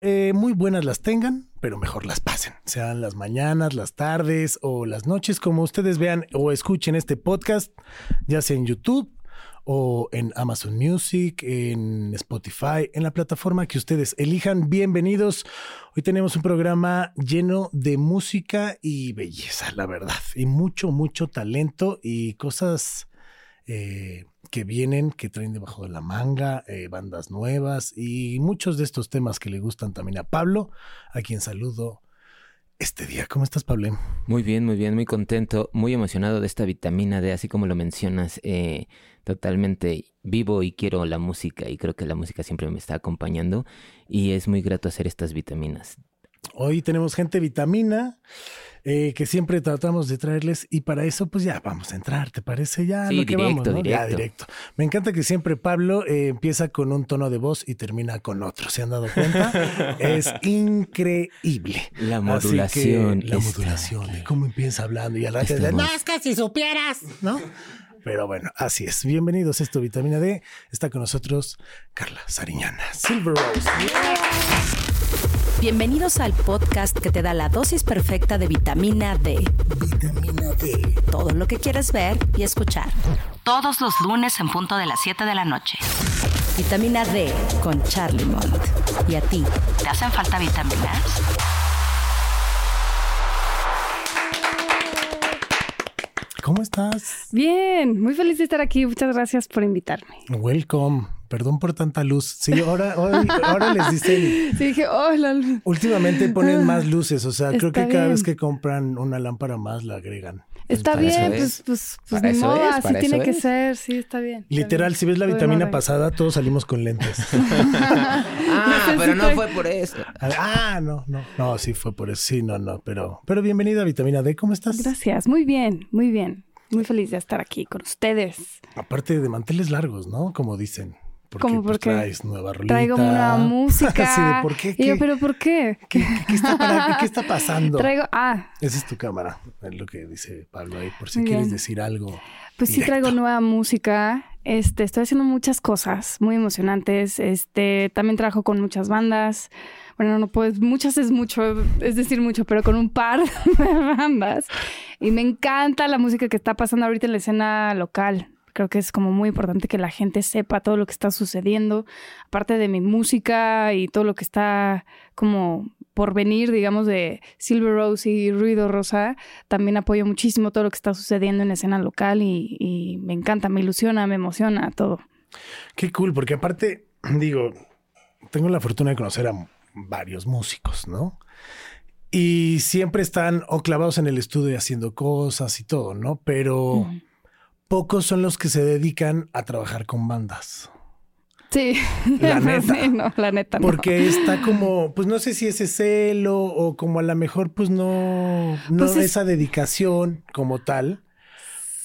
Eh, muy buenas las tengan, pero mejor las pasen. Sean las mañanas, las tardes o las noches, como ustedes vean o escuchen este podcast, ya sea en YouTube o en Amazon Music, en Spotify, en la plataforma que ustedes elijan. Bienvenidos. Hoy tenemos un programa lleno de música y belleza, la verdad, y mucho, mucho talento y cosas eh, que vienen, que traen debajo de la manga, eh, bandas nuevas y muchos de estos temas que le gustan también a Pablo, a quien saludo este día. ¿Cómo estás, Pablo? Muy bien, muy bien, muy contento, muy emocionado de esta vitamina D, así como lo mencionas, eh, totalmente vivo y quiero la música y creo que la música siempre me está acompañando y es muy grato hacer estas vitaminas. Hoy tenemos gente vitamina eh, que siempre tratamos de traerles y para eso pues ya vamos a entrar, ¿te parece? Ya Sí, lo que directo, vamos, ¿no? Ya directo. directo. Me encanta que siempre Pablo eh, empieza con un tono de voz y termina con otro, ¿se han dado cuenta? es increíble. La modulación. la modulación de cómo empieza hablando y al rato de, no, es que si supieras, ¿no? Pero bueno, así es. Bienvenidos a esto, Vitamina D. Está con nosotros Carla Sariñana, Silver Rose. Bienvenidos al podcast que te da la dosis perfecta de vitamina D. Vitamina D. Todo lo que quieres ver y escuchar. Todos los lunes en punto de las 7 de la noche. Vitamina D con Charlie Mont. ¿Y a ti? ¿Te hacen falta vitaminas? ¿Cómo estás? Bien, muy feliz de estar aquí. Muchas gracias por invitarme. Welcome. Perdón por tanta luz. Sí, ahora, ahora les dicen. Sí, dije, oh, la luz. Últimamente ponen más luces, o sea, creo que cada bien. vez que compran una lámpara más la agregan. Está bien, es. pues, pues, pues ni modo, es, así tiene que ser. Sí, está bien. está Literal, bien. si ves la vitamina pasada, todos salimos con lentes. Ah, pero no fue por eso. ah, no, no. No, sí fue por eso. Sí, no, no. Pero, pero bienvenida a Vitamina D. ¿Cómo estás? Gracias, muy bien, muy bien. Muy feliz de estar aquí con ustedes. Aparte de manteles largos, ¿no? Como dicen. Porque ¿Cómo pues, por qué? traes nueva rolita. Traigo una música. Así de, ¿por qué? Y yo, ¿Qué, ¿pero por qué? qué- qué- qué está, para- qué está pasando? Traigo, ah, Esa es tu cámara, es lo que dice Pablo ahí, por si quieres decir algo. Pues sí traigo nueva música. Este, estoy haciendo muchas cosas muy emocionantes. Este, también trabajo con muchas bandas. Bueno, no pues muchas es mucho, es decir mucho, pero con un par de bandas. Y me encanta la música que está pasando ahorita en la escena local. Creo que es como muy importante que la gente sepa todo lo que está sucediendo, aparte de mi música y todo lo que está como por venir, digamos, de Silver Rose y Ruido Rosa también apoyo muchísimo todo lo que está sucediendo en la escena local y, y me encanta, me ilusiona, me emociona todo. Qué cool, porque aparte, digo, tengo la fortuna de conocer a varios músicos, ¿no? Y siempre están o clavados en el estudio haciendo cosas y todo, ¿no? Pero. Pocos son los que se dedican a trabajar con bandas. Sí, La neta. Sí, no, la neta. no. Porque está como, pues no sé si ese celo o como a lo mejor pues no, no Pues es- esa dedicación como tal.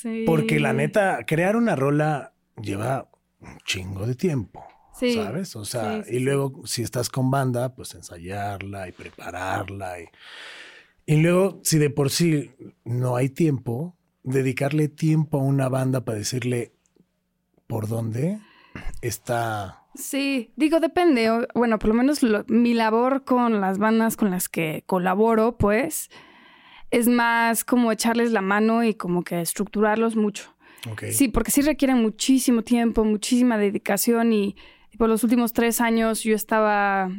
Sí. Porque la neta, crear una rola lleva un chingo de tiempo. Sí. ¿Sabes? O sea, y luego si estás con banda, pues ensayarla y prepararla. Y, y luego, si de por sí no hay tiempo, dedicarle tiempo a una banda para decirle por dónde está. Sí, digo, depende. Bueno, por lo menos lo- mi labor con las bandas con las que colaboro, pues, es más como echarles la mano y como que estructurarlos mucho. Sí, porque sí requieren muchísimo tiempo, muchísima dedicación y, y por los últimos tres años yo estaba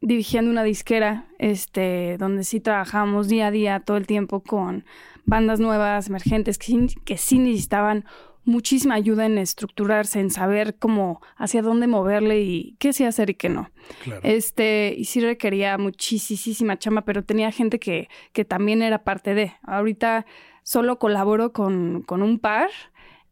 dirigiendo una disquera, este, donde sí trabajamos día a día todo el tiempo con bandas nuevas, emergentes, que sí, que sí necesitaban muchísima ayuda en estructurarse, en saber cómo, hacia dónde moverle y qué sí hacer y qué no. Claro. Este, y sí requería muchísima chamba, pero tenía gente que, que también era parte de. Ahorita solo colaboro con, con un par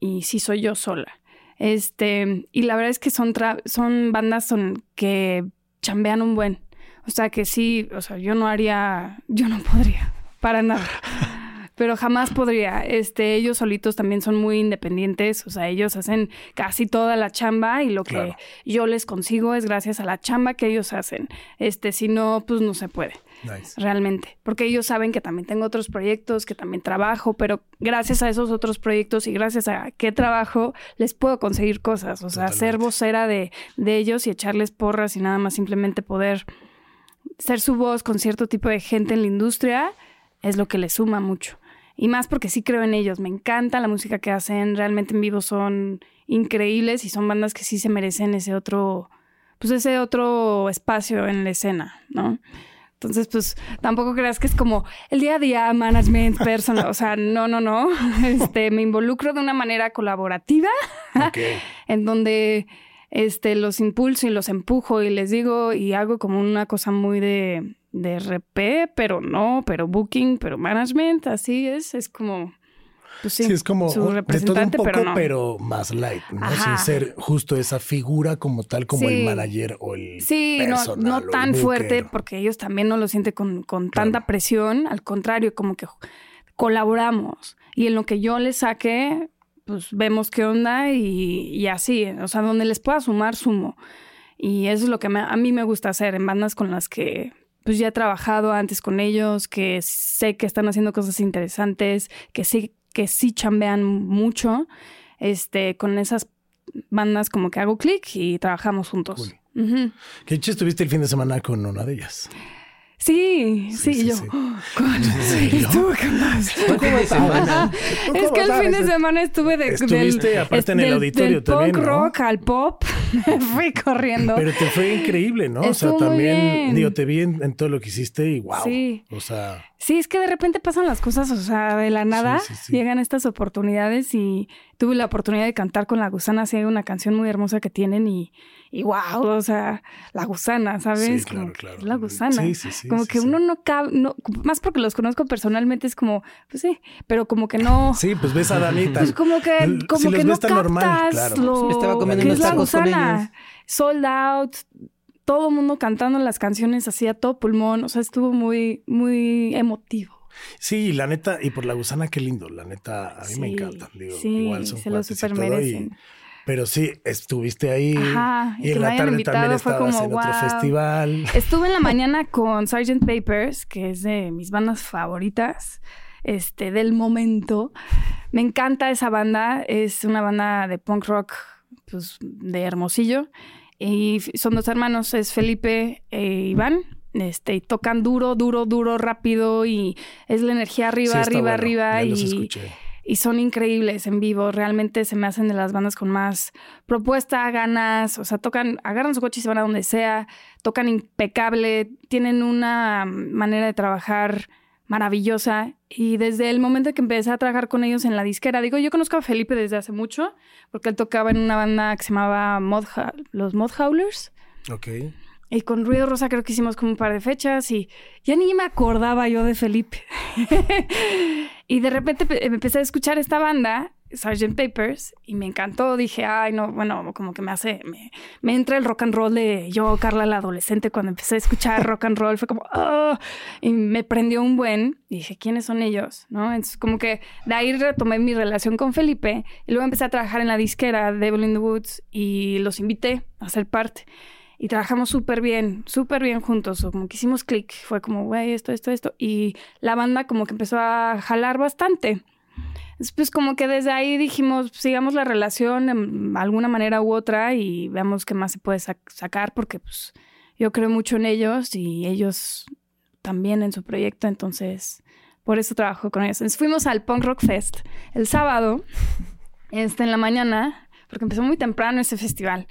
y sí soy yo sola. Este, y la verdad es que son, tra- son bandas son, que chambean un buen. O sea que sí, o sea, yo no haría, yo no podría, para nada. pero jamás podría. Este, ellos solitos también son muy independientes, o sea, ellos hacen casi toda la chamba y lo que yo les consigo es gracias a la chamba que ellos hacen. Este, si no, pues no se puede. Realmente, porque ellos saben que también tengo otros proyectos, que también trabajo, pero gracias a esos otros proyectos y gracias a qué trabajo les puedo conseguir cosas, o sea, ser vocera de, de ellos y echarles porras y nada más simplemente poder ser su voz con cierto tipo de gente en la industria es lo que les suma mucho. Y más porque sí creo en ellos. Me encanta la música que hacen. Realmente en vivo son increíbles y son bandas que sí se merecen ese otro, pues ese otro espacio en la escena, ¿no? Entonces, pues tampoco creas que es como el día a día, management, personal. O sea, no, no, no. Este, me involucro de una manera colaborativa, en donde este, los impulso y los empujo y les digo y hago como una cosa muy de, de RP, pero no, pero booking, pero management, así es, es como... Pues sí, es como su representante, de todo un poco, pero, más light, ¿no? Sin ser justo esa figura como tal, como el manager o el Sí, no, no tan fuerte, porque ellos también no lo sienten con, con tanta presión. Al contrario, como que colaboramos. Y en lo que yo les saque, pues vemos qué onda y, así, o sea, donde les pueda sumar, sumo. Y eso es lo que a mí me gusta hacer en bandas con las que pues ya he trabajado antes con ellos, que sé que están haciendo cosas interesantes, que sí, que sí chambean mucho, este, con esas bandas como que hago clic y trabajamos juntos. ¿Qué hecho estuviste el fin de semana con una de ellas? Sí, sí, yo. estuve Es que el fin de semana estuve de, Estuviste aparte en el auditorio también. Punk rock al pop. Me fui corriendo. Pero te fue increíble, ¿no? o sea, también, digo, te vi en, todo lo que hiciste y wow. Sí. O sea. Sí, es que de repente pasan las cosas, o sea, de la nada llegan estas oportunidades y tuve la oportunidad de cantar con La Gusana, así hay una canción muy hermosa que tienen y, y wow, o sea, La Gusana, ¿sabes? Sí, claro, claro. La Gusana. Sí, sí, sí. Como que uno no cabe, no, más porque los conozco personalmente es como, pues sí, pero como que no. Sí, pues ves a Danita. Pues como que, como que no captas normal, claro. Estaba comiendo unos tacos con ellos. Sold out, todo el mundo cantando las canciones así a todo pulmón. O sea, estuvo muy, muy emotivo. Sí, la neta, y por la gusana, qué lindo. La neta, a mí me encanta. Digo, sí, igual son se lo super merecen. Pero sí, estuviste ahí. Ajá, y, en la tarde también estabas en otro festival. Estuve en la mañana con Sgt. Papers, que es de mis bandas favoritas este, del momento. Me encanta esa banda. Es una banda de punk rock pues, de Hermosillo. Y son dos hermanos, es Felipe e Iván. Este, y tocan duro, duro, duro, rápido y es la energía arriba, arriba, arriba. y, y son increíbles en vivo. Realmente se me hacen de las bandas con más propuesta, ganas. O sea, tocan, agarran su coche y se van a donde sea. Tocan impecable. Tienen una manera de trabajar maravillosa. Y desde el momento que empecé a trabajar con ellos en la disquera, digo, yo conozco a Felipe desde hace mucho, porque él tocaba en una banda que se llamaba Mod los Mod Howlers. Ok. Y con Ruido Rosa creo que hicimos como un par de fechas y ya ni me acordaba yo de Felipe. y de repente me empecé a escuchar esta banda Sgt. Papers y me encantó. Dije, ay, no, bueno, como que me hace, me, me, entra el rock and roll de yo, Carla, la adolescente, cuando empecé a escuchar rock and roll, fue como, oh, y me prendió un buen. Y dije, ¿quiénes son ellos? ¿No? Entonces, como que de ahí retomé mi relación con Felipe y luego empecé a trabajar en la disquera Devil in the Woods y los invité a ser parte. Y trabajamos súper bien, súper bien juntos, como que hicimos clic, fue como, güey, esto, esto, esto. Y la banda como que empezó a jalar bastante pues como que desde ahí dijimos, sigamos la relación de alguna manera u otra y veamos qué más se puede sacar porque pues yo creo mucho en ellos y ellos también en su proyecto, entonces por eso trabajo con ellos. Entonces fuimos al Punk Rock Fest el sábado, este, en la mañana, porque empezó muy temprano ese festival.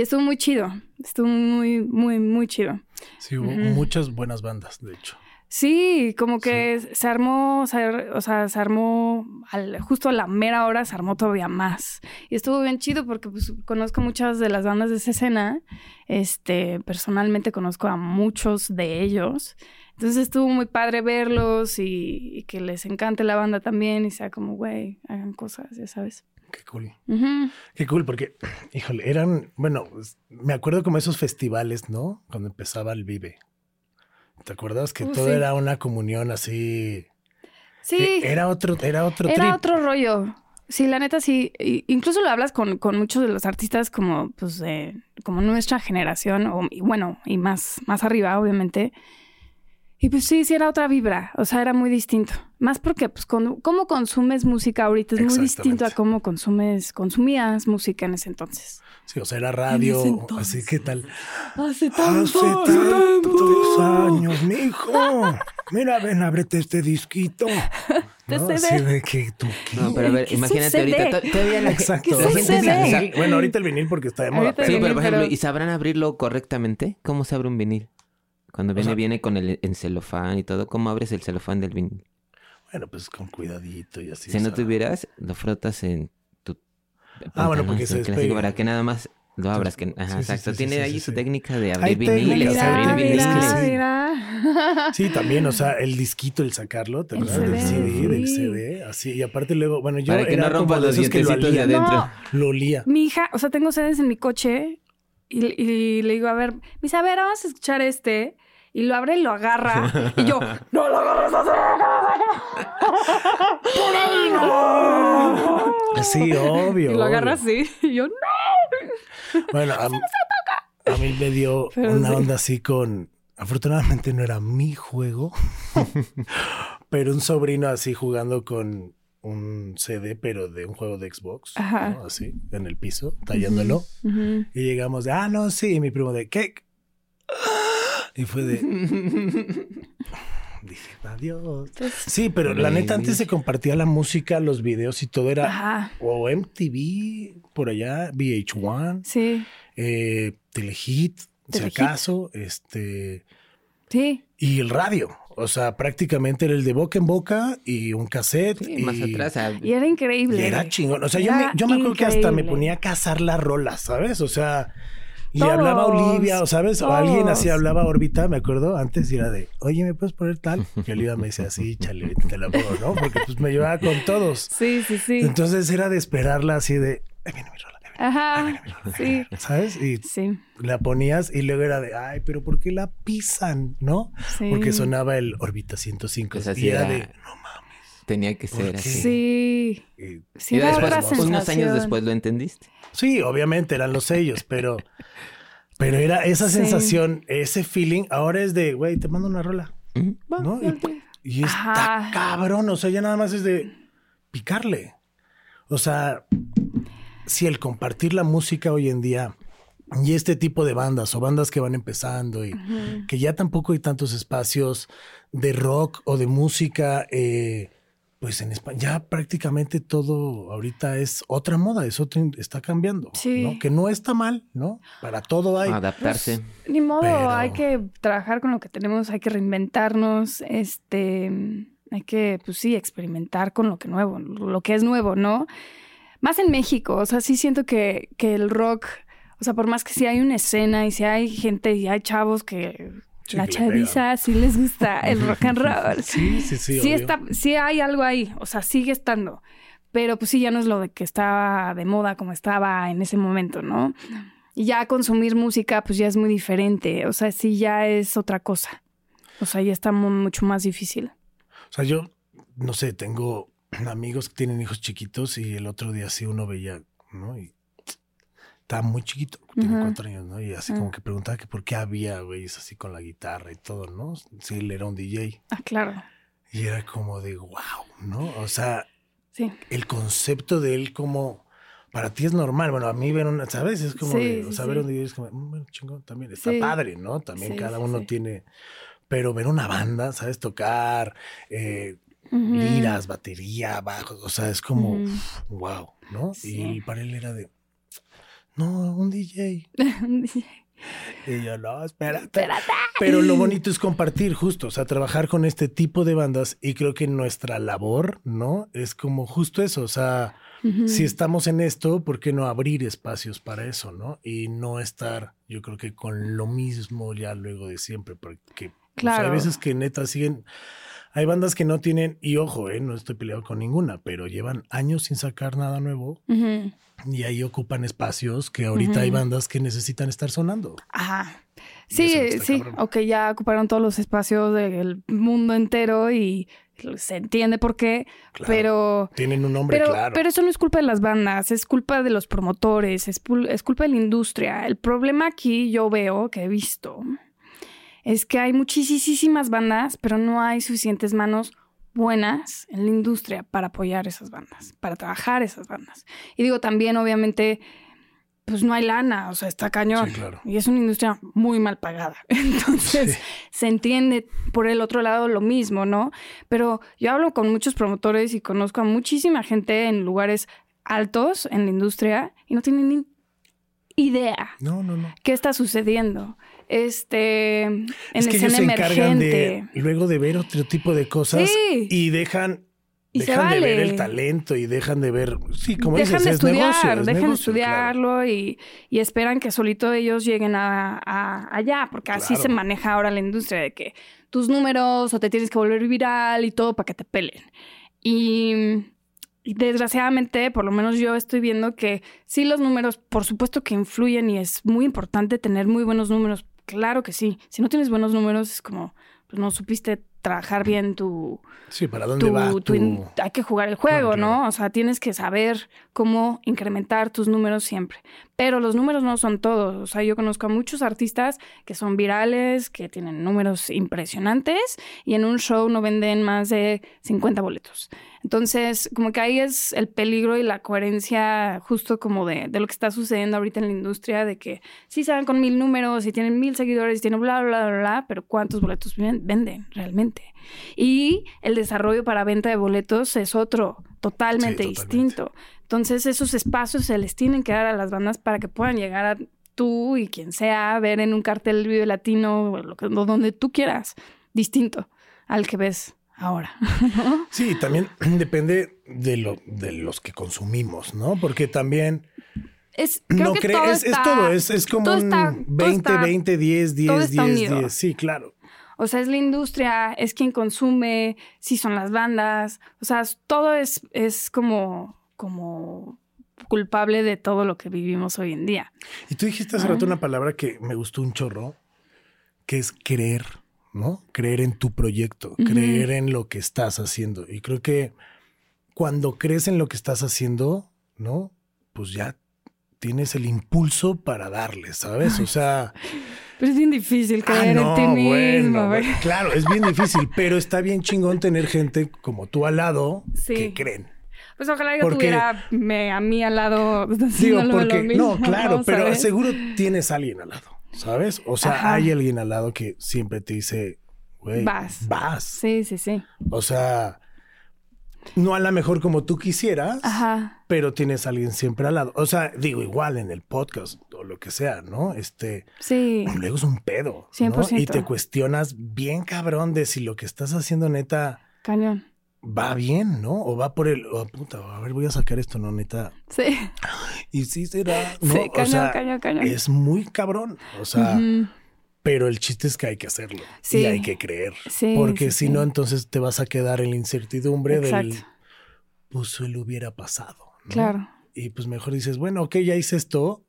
Y estuvo muy chido, estuvo muy, muy, muy chido. Sí, hubo muchas buenas bandas, de hecho. Sí, como que se armó, o sea, se armó justo a la mera hora, se armó todavía más. Y estuvo bien chido porque pues, conozco muchas de las bandas de esa escena. Este, personalmente conozco a muchos de ellos. Entonces estuvo muy padre verlos y, que les encante la banda también y sea como, güey, hagan cosas, ya sabes. Qué cool. Qué cool, porque, híjole, eran, bueno, me acuerdo como esos festivales, ¿no? Cuando empezaba el Vive, ¿Te acuerdas que uh, todo era una comunión así? Sí. Eh, Era otro, era otro Era trip. otro rollo. Sí, la neta sí. Incluso lo hablas con, con muchos de los artistas como, pues, como nuestra generación, o y bueno, y más, más arriba, obviamente. Y pues sí, sí era otra vibra. O sea, era muy distinto. Más porque, pues, con, cómo consumes música ahorita es muy distinto a cómo consumes, consumías música en ese entonces. Sí, o sea, era radio. ese entonces. Así que tal. Hace Hace tantos años, mijo. Mira, ven, ábrete este disquito. Te ¿No? Así de que tú. No, pero a ver, ¿Qué imagínate ahorita, to- todavía la Exacto. Bueno, ahorita el vinil porque está de moda. Sí, pero- por ejemplo, pero- ¿y sabrán abrirlo correctamente? ¿Cómo se abre un vinil? Cuando viene, sea- viene con el en celofán y todo, ¿cómo abres el celofán del vinil? Bueno, pues con cuidadito y así. si o no tuvieras, lo frotas en tu Ah, bueno, porque se clásico, despegue. para que nada más lo abras. Que, ajá, Sí, sí, exacto. sí, Tiene sí, ahí sí, su sí. técnica de abrir viniles, abrir viniles. sí. mira. Sí, también, o sea, el disquito, el sacarlo, ¿te El acuerdas? Del CD, del. CD, así. Y aparte luego, bueno, yo Para que era no rompa como de los esos que lo dientecitos de adentro. No. Lo olía. Mi hija, o sea, tengo sedes en mi coche y, y le digo, a ver, me dice, a ver, vamos a escuchar este. Y lo abre y lo agarra. Y yo, no lo agarres así. ¡Por ahí no! Sí, obvio. Y lo agarra obvio. así. Y yo, no. Bueno, a, a mí me dio Pero una sí. onda así con. Afortunadamente no era mi juego, pero un sobrino así jugando con un CD, pero de un juego de Xbox. ¿no? así, en el piso, tallándolo. Y llegamos de, ah, no, sí, y mi primo de, ¿qué? Y fue de, dije, adiós. Sí, pero la neta antes se compartía la música, los videos y todo era Ajá. o MTV por allá, VH1, Sí, eh, Telehit, si acaso, este sí. y el radio. O sea, prácticamente era el de boca en boca y un cassette. Sí, y, más atrás. Y era increíble. y era chingón. O sea, yo me, yo me acuerdo que hasta me ponía a cazar las rolas, ¿sabes? O sea, le Todos, hablaba Olivia, o sabes, o alguien así hablaba a órbita, me acuerdo, antes y era de, oye, ¿me puedes poner tal? Y Olivia me decía, sí, chale, te la pongo, ¿no? Porque pues me llevaba con todos. Sí, sí, sí. Entonces era de esperarla así de, ahí viene mi rola, ahí viene Ajá. Sí, ¿sabes? Y sí, la ponías y luego era de, ay, pero ¿por qué la pisan? ¿No? sí. Porque sonaba el Orbita 105 Pues y era, era. de, no. Tenía que ¿Por ser así. Sí, Y- sí, y después, otra unos años después lo entendiste. sí, obviamente eran los sellos, pero, pero era esa Sí. sensación, ese feeling. Ahora es de, güey, te mando una rola. ¿no? Y, y está Ajá. cabrón, o sea, ya nada más es de picarle. O sea, si el compartir la música hoy en día y este tipo de bandas o bandas que van empezando y que ya tampoco hay tantos espacios de rock o de música, eh, pues en España ya prácticamente todo ahorita es otra moda, es otro, está cambiando, Sí. ¿no? Que no está mal, ¿no? Para todo hay. Adaptarse. Ni modo, Pero- hay que trabajar con lo que tenemos, hay que reinventarnos, este, hay que, pues sí, experimentar con lo que nuevo, lo que es nuevo, ¿no? Más en México, o sea, sí siento que, que el rock, o sea, por más que sí hay una escena y sí hay gente y hay chavos que la chaviza sí les gusta el rock and roll. Sí, sí, sí. Sí, obvio. está, sí hay algo ahí, o sea, sigue estando. Pero pues sí, ya no es lo de que estaba de moda como estaba en ese momento, ¿no? Y ya consumir música, pues ya es muy diferente. O sea, sí ya es otra cosa. O sea, ya está mu- mucho más difícil. O sea, yo, no sé, tengo amigos que tienen hijos chiquitos y el otro día sí uno veía, ¿no? Y estaba muy chiquito, tiene Ujú. cuatro años, ¿no? Y así como que preguntaba que por qué había güeyes así con la guitarra y todo, ¿no? Sí, él era un DJ. Ah, claro. Y era como de wow, ¿no? O sea, Sí. el concepto de él como para ti es normal. Bueno, a mí ver una, ¿sabes? Es como Sí, de, o sea, sí. ver un DJ es como, "Mm, bueno, chingón, también está padre, ¿no? También cada uno tiene, pero ver una banda, ¿sabes? Tocar, eh, liras, batería, bajo, o sea, es como, wow, ¿no? Y para él era de, no, un DJ. Y yo, no, espérate. Espérate. Pero lo bonito es compartir, justo, o sea, trabajar con este tipo de bandas y creo que nuestra labor, ¿no? Es como justo eso, o sea, si estamos en esto, ¿por qué no abrir espacios para eso, ¿no? Y no estar, yo creo que con lo mismo ya luego de siempre, porque pues, Claro. hay veces que neta siguen, hay bandas que no tienen, y ojo, eh, no estoy peleado con ninguna, pero llevan años sin sacar nada nuevo Ujú. y ahí ocupan espacios que ahorita hay bandas que necesitan estar sonando. Ajá. Sí, sí, o que ya ocuparon todos los espacios del mundo entero y se entiende por qué, Claro. pero... Tienen un nombre Pero, claro. pero eso no es culpa de las bandas, es culpa de los promotores, es, es culpa de la industria. El problema aquí yo veo, que he visto, es que hay muchísimas bandas, pero no hay suficientes manos buenas en la industria para apoyar esas bandas, para trabajar esas bandas. Y digo también, obviamente, pues no hay lana, o sea, está cañón. Sí, claro. Y es una industria muy mal pagada. Entonces, Sí. se entiende por el otro lado lo mismo, ¿no? Pero yo hablo con muchos promotores y conozco a muchísima gente en lugares altos en la industria y no tienen ni idea No, no, no. qué está sucediendo. Este, en es que ellos escena se encargan emergente. de luego de ver otro tipo de cosas Sí. y dejan Y dejan de ver el talento y dejan de ver sí como dejan dices de es estudiar, negocio, es dejan de estudiarlo y, y esperan que solito ellos lleguen a, a- allá, porque así se maneja ahora la industria de que tus números o te tienes que volver viral y todo para que te pelen. Y, y desgraciadamente, por lo menos yo estoy viendo que sí los números, por supuesto que influyen y es muy importante tener muy buenos números, claro que sí. Si no tienes buenos números es como, pues no supiste trabajar bien tu, sí para dónde tu- va tu tu- in- hay que jugar el juego, claro. ¿no? O sea, tienes que saber cómo incrementar tus números siempre. Pero los números no son todos. O sea, yo conozco a muchos artistas que son virales, que tienen números impresionantes y en un show no venden más de 50 boletos. Entonces, como que ahí es el peligro y la coherencia justo como de, de lo que está sucediendo ahorita en la industria, de que sí salen con mil números y tienen mil seguidores y tienen bla, bla, bla, bla, pero ¿cuántos boletos ven- venden realmente? Y el desarrollo para venta de boletos es otro, totalmente, Sí, totalmente. distinto. Entonces, esos espacios se les tienen que dar a las bandas para que puedan llegar a tú y quien sea, ver en un cartel Vive Latino, o lo que- donde tú quieras, distinto al que ves ahora. ¿no? Sí, también depende de lo de los que consumimos, ¿no? Porque también Es, creo no que todo es, es está- todo, es, es como todo un está- todo 20, está- 20, 10, 10, todo está 10, unido. 10. Sí, claro. O sea, es la industria, es quien consume, sí son las bandas. O sea, todo es, es como, como culpable de todo lo que vivimos hoy en día. Y tú dijiste hace rato una palabra que me gustó un chorro, que es creer, ¿no? Creer en tu proyecto, creer en lo que estás haciendo. Y creo que cuando crees en lo que estás haciendo, ¿no? Pues ya tienes el impulso para darle, ¿sabes? O sea, Pero es bien difícil ah, creer no, en ti mismo. bueno, claro, es bien difícil, pero está bien chingón tener gente como tú al lado Sí. que creen. Pues ojalá yo Porque- tuviera me- a mí al lado Digo, porque lo mismo. no, claro, pero ¿sabes? seguro tienes a alguien al lado, ¿sabes? O sea, Ajá. hay alguien al lado que siempre te dice, güey, Vas. vas. Sí, sí, sí. O sea, no a la mejor como tú quisieras, Ajá. pero tienes a alguien siempre al lado. O sea, digo, igual en el podcast o lo que sea, ¿no? Este, Sí. luego es un pedo, ¿no? 100%. Y te cuestionas bien cabrón de si lo que estás haciendo neta Cañón. va bien, ¿no? O va por el, oh, puta, a ver, voy a sacar esto, ¿no? Neta. Sí. Y sí será, ¿no? Sí, o cañón, sea, cañón, cañón. es muy cabrón. O sea. Pero el chiste es que hay que hacerlo. Sí. Y hay que creer. Sí, Porque sí, si no, entonces te vas a quedar en la incertidumbre del, pues le hubiera pasado. ¿no? Claro. Y pues mejor dices, bueno, ok, ya hice esto.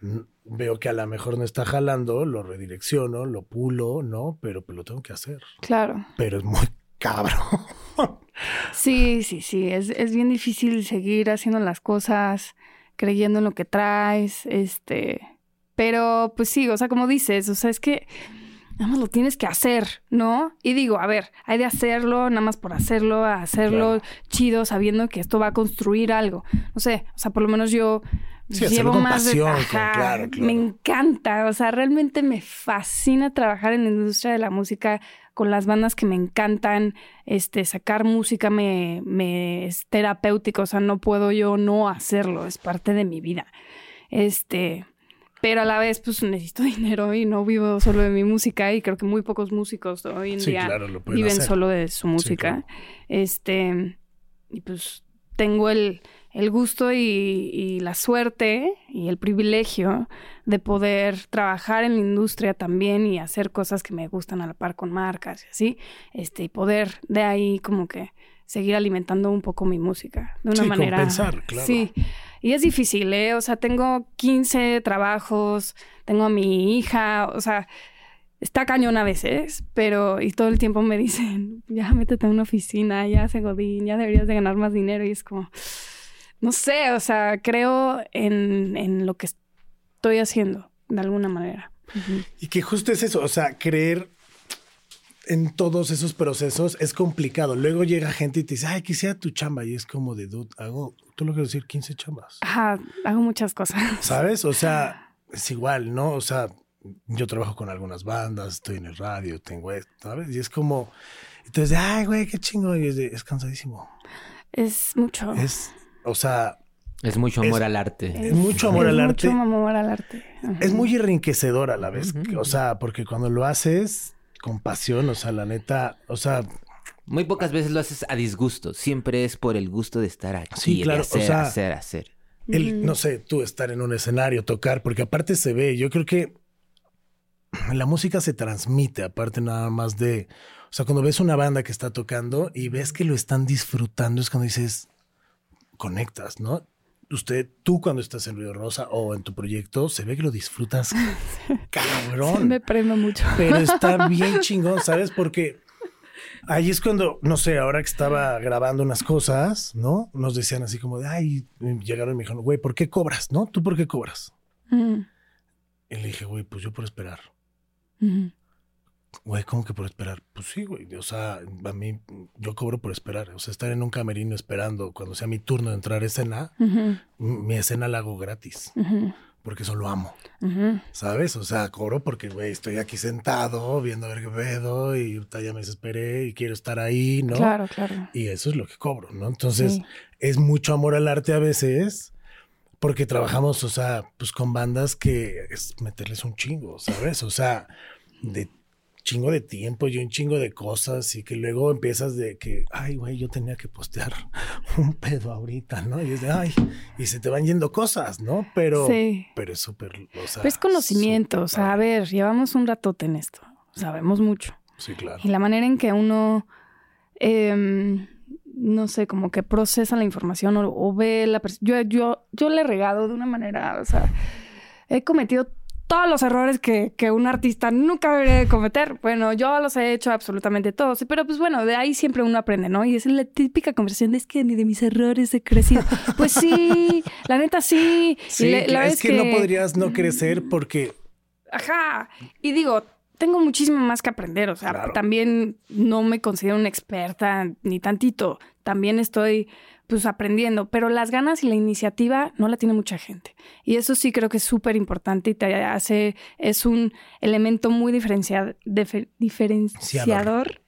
mm, Veo que a lo mejor no está jalando, lo redirecciono, lo pulo, ¿no? Pero pues lo tengo que hacer. Claro. Pero es muy cabrón. Sí, sí, sí. Es, es bien difícil seguir haciendo las cosas, creyendo en lo que traes, este. Pero, pues sí, o sea, como dices, o sea, es que nada más lo tienes que hacer, ¿no? Y digo, a ver, hay de hacerlo, nada más por hacerlo, a hacerlo chido, sabiendo que esto va a construir algo. No sé, o sea, por lo menos yo Sí, llevo con más de- pasión, con- Ajá, claro, claro. Me encanta, o sea, realmente me fascina trabajar en la industria de la música con las bandas que me encantan, este, sacar música me, me es terapéutico, o sea, no puedo yo no hacerlo, es parte de mi vida. Este, pero a la vez, pues necesito dinero y no vivo solo de mi música y creo que muy pocos músicos hoy en Sí, día claro, viven hacer. solo de su música. claro. Este, y pues tengo el, el gusto y, y la suerte y el privilegio de poder trabajar en la industria también y hacer cosas que me gustan a la par con marcas y así, este, y poder de ahí como que seguir alimentando un poco mi música de una Sí, manera. compensar, claro. Sí. Y es difícil, ¿eh? O sea, tengo 15 trabajos, tengo a mi hija, o sea, está cañón a veces, pero y todo el tiempo me dicen, ya métete a una oficina, ya se godín, ya deberías de ganar más dinero y es como, no sé, o sea, creo en, en lo que estoy haciendo de alguna manera. Y que justo es eso, o sea, creer en todos esos procesos es complicado. Luego llega gente y te dice, ay, quisiera tu chamba. Y es como de, dude, hago, tú lo que decir, 15 chambas. Ajá, hago muchas cosas. ¿Sabes? O sea, es igual, ¿no? O sea, yo trabajo con algunas bandas, estoy en el radio, tengo esto, ¿sabes? Y es como, entonces, ay, güey, qué chingo. Y es, de, es cansadísimo. Es mucho. Es, o sea... Es mucho amor al arte. Es, mucho amor al arte. Mucho amor al arte. Es muy enriquecedor a la vez. O sea, porque cuando lo haces con pasión, o sea, la neta, o sea... Muy pocas veces lo haces a disgusto. Siempre es por el gusto de estar aquí. Sí, claro. hacer, o sea, hacer, hacer. El, no sé, tú estar en un escenario, tocar, porque aparte se ve, yo creo que la música se transmite, aparte nada más de, o sea, cuando ves una banda que está tocando y ves que lo están disfrutando, es cuando dices, conectas, ¿no? Usted, tú cuando estás en Río Rosa o en tu proyecto, se ve que lo disfrutas cabrón. Sí, me prendo mucho. Pero está bien chingón, ¿sabes? Porque ahí es cuando, no sé, ahora que estaba grabando unas cosas, ¿no? Nos decían así como de, ay, llegaron y me dijeron, güey, ¿por qué cobras? ¿No? ¿Tú por qué cobras? Mm. Y le dije, güey, pues yo por esperar. Mm. Güey, ¿cómo que por esperar? Pues sí, güey. O sea, a mí, yo cobro por esperar. O sea, estar en un camerino esperando cuando sea mi turno de entrar a escena, Ujú, mi escena la hago gratis. ujú, Porque eso lo amo. ujú. ¿Sabes? O sea, cobro porque, güey, estoy aquí sentado viendo a ver qué pedo y ya me desesperé y quiero estar ahí, ¿no? Claro, claro. Y eso es lo que cobro, ¿no? Entonces, Sí. es mucho amor al arte a veces porque trabajamos, o sea, pues con bandas que es meterles un chingo, ¿sabes? O sea, de chingo de tiempo y un chingo de cosas y que luego empiezas de que, ay, güey, yo tenía que postear un pedo ahorita, ¿no? Y es de, ay, y se te van yendo cosas, ¿no? Pero, Sí. pero es súper, o sea. Es conocimiento, o sea, a ver, llevamos un ratote en esto, sabemos mucho. Sí, claro. Y la manera en que uno, em, no sé, como que procesa la información o, o ve la... Yo, yo, yo le he regado de una manera, o sea, he cometido todos los errores que, que un artista nunca debería de cometer. Bueno, yo los he hecho absolutamente todos, pero pues bueno, de ahí siempre uno aprende, ¿no? Y es la típica conversación de es que ni de mis errores he crecido. Pues sí, la neta sí. Sí, le- la es vez que, no podrías no crecer porque Ajá. Y digo, tengo muchísimo más que aprender. O sea, Claro. también no me considero una experta ni tantito. También estoy pues aprendiendo, pero las ganas y la iniciativa no la tiene mucha gente. Y eso sí creo que es súper importante y te hace, es un elemento muy diferencia- difer- diferenciador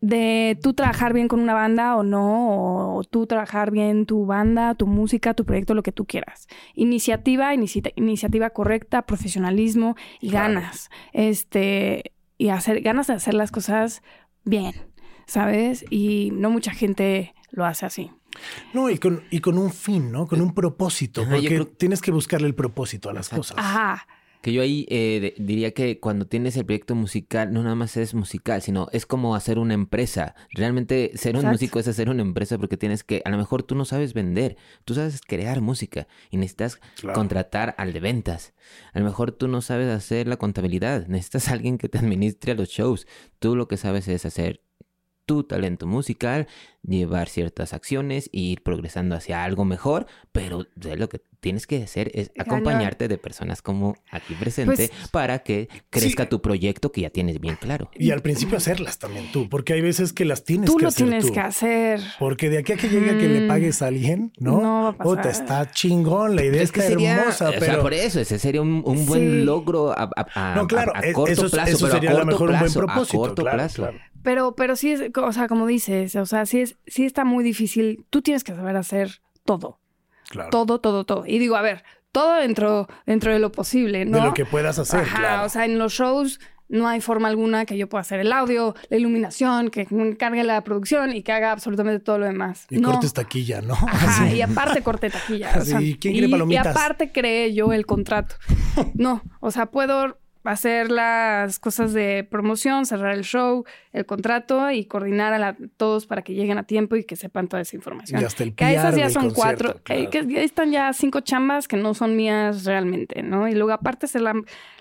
de tú trabajar bien con una banda o no, o tú trabajar bien tu banda, tu música, tu proyecto, lo que tú quieras. Iniciativa, inici- iniciativa correcta, profesionalismo y Claro. ganas. Este, y hacer, ganas de hacer las cosas bien, ¿sabes? Y no mucha gente lo hace así. No, y con, y con un fin, ¿no? Con un propósito, Ajá, porque creo- tienes que buscarle el propósito a las cosas. Ajá. Que yo ahí eh, de- diría que cuando tienes el proyecto musical, no nada más es musical, sino es como hacer una empresa. Realmente ser un músico es hacer una empresa porque tienes que, a lo mejor tú no sabes vender, tú sabes crear música y necesitas Claro. contratar al de ventas. A lo mejor tú no sabes hacer la contabilidad, necesitas a alguien que te administre a los shows. Tú lo que sabes es hacer tu talento musical, llevar ciertas acciones e ir progresando hacia algo mejor, pero de lo que tienes que hacer es Ganar. acompañarte de personas como aquí presente Pues- para que crezca Sí. tu proyecto que ya tienes bien claro. Y al principio hacerlas también tú, porque hay veces que las tienes Tú que lo hacer tienes tú. que hacer. Porque de aquí a que llegue a que le Mm. pagues a alguien, ¿no? No va a pasar. Puta, está chingón, la idea Es que está sería, hermosa, o sea, pero... por eso, ese sería un, un buen Sí. logro a, a- a- No, claro, a- a es- corto eso, plazo, eso pero sería a a lo mejor un buen plazo, propósito. a corto claro, plazo. claro. Pero, pero sí es, o sea, como dices, o sea, sí es, sí está muy difícil. Tú tienes que saber hacer todo. claro. Todo, todo, todo. Y digo, a ver, todo dentro, dentro de lo posible, ¿no? De lo que puedas hacer, Ajá, claro. o sea, en los shows no hay forma alguna que yo pueda hacer el audio, la iluminación, que me encargue la producción y que haga absolutamente todo lo demás. y no. cortes taquilla, ¿no? Ajá, y aparte corté taquilla. o Así, sea, ¿quién quiere y- palomitas? Y aparte creé yo el contrato. No, o sea, puedo hacer las cosas de promoción, cerrar el show, el contrato y coordinar a todos para que lleguen a tiempo y que sepan toda esa información. Y hasta el que esas ya son cuatro, claro. que ya están ya cinco chambas que no son mías realmente, ¿no? Y luego aparte hacer la,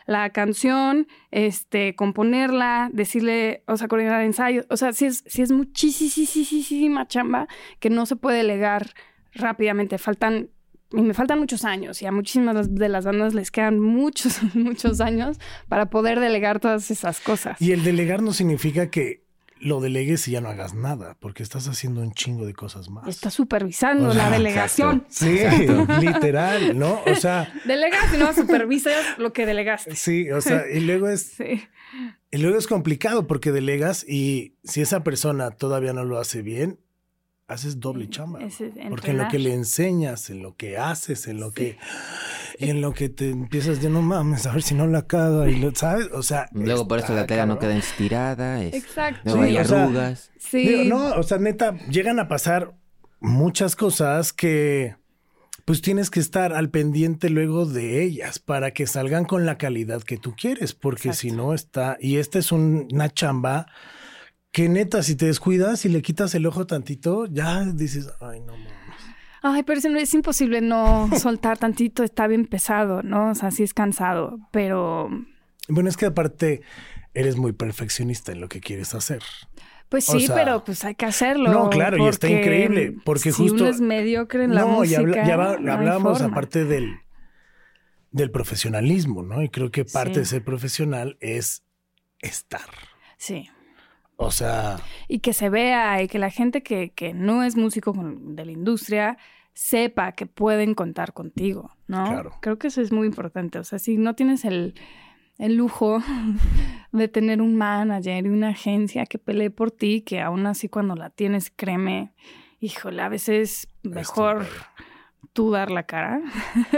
la canción, este, componerla, decirle, o sea, coordinar ensayos, o sea, sí es, sí es muchísima chamba que no se puede delegar rápidamente. Faltan y me faltan muchos años y a muchísimas de las bandas les quedan muchos, muchos años para poder delegar todas esas cosas. Y el delegar no significa que lo delegues y ya no hagas nada, porque estás haciendo un chingo de cosas más. Está supervisando O sea, la delegación. Sí, literal, ¿no? O sea, Delegas y no supervisas lo que delegaste. sí, o sea, y luego es Sí. Y luego es complicado porque delegas y si esa persona todavía no lo hace bien, haces doble chamba. Es Porque en lo que le enseñas, en lo que haces, en lo que... Y en lo que te empiezas de no mames, a ver si no la caga y lo, ¿sabes? O sea... Luego por eso la tela no queda estirada. Es, Exacto. Luego Sí, hay o sea, arrugas. Sí. Digo, no, o sea, neta, llegan a pasar muchas cosas que pues tienes que estar al pendiente luego de ellas para que salgan con la calidad que tú quieres, porque Exacto. si no está, y esta es un- una chamba que neta, si te descuidas y le quitas el ojo tantito, ya dices, ay, no mames. Ay, pero es, imposible no soltar tantito, está bien pesado, ¿no? O sea, sí es cansado, pero Bueno, es que aparte eres muy perfeccionista en lo que quieres hacer. pues O sí, sea, pero pues hay que hacerlo. no, claro, y está increíble, porque si justo- uno es mediocre en la no, música. y habla- ya va- no hablábamos aparte del, del profesionalismo, ¿no? Y creo que parte Sí. de ser profesional es estar. Sí. O sea, Y que se vea y que la gente que, que no es músico con- de la industria sepa que pueden contar contigo, ¿no? Claro. Creo que eso es muy importante. O sea, si no tienes el, el lujo de tener un manager y una agencia que pelee por ti, que aún así cuando la tienes, créeme, híjole, a veces mejor tú dar la cara.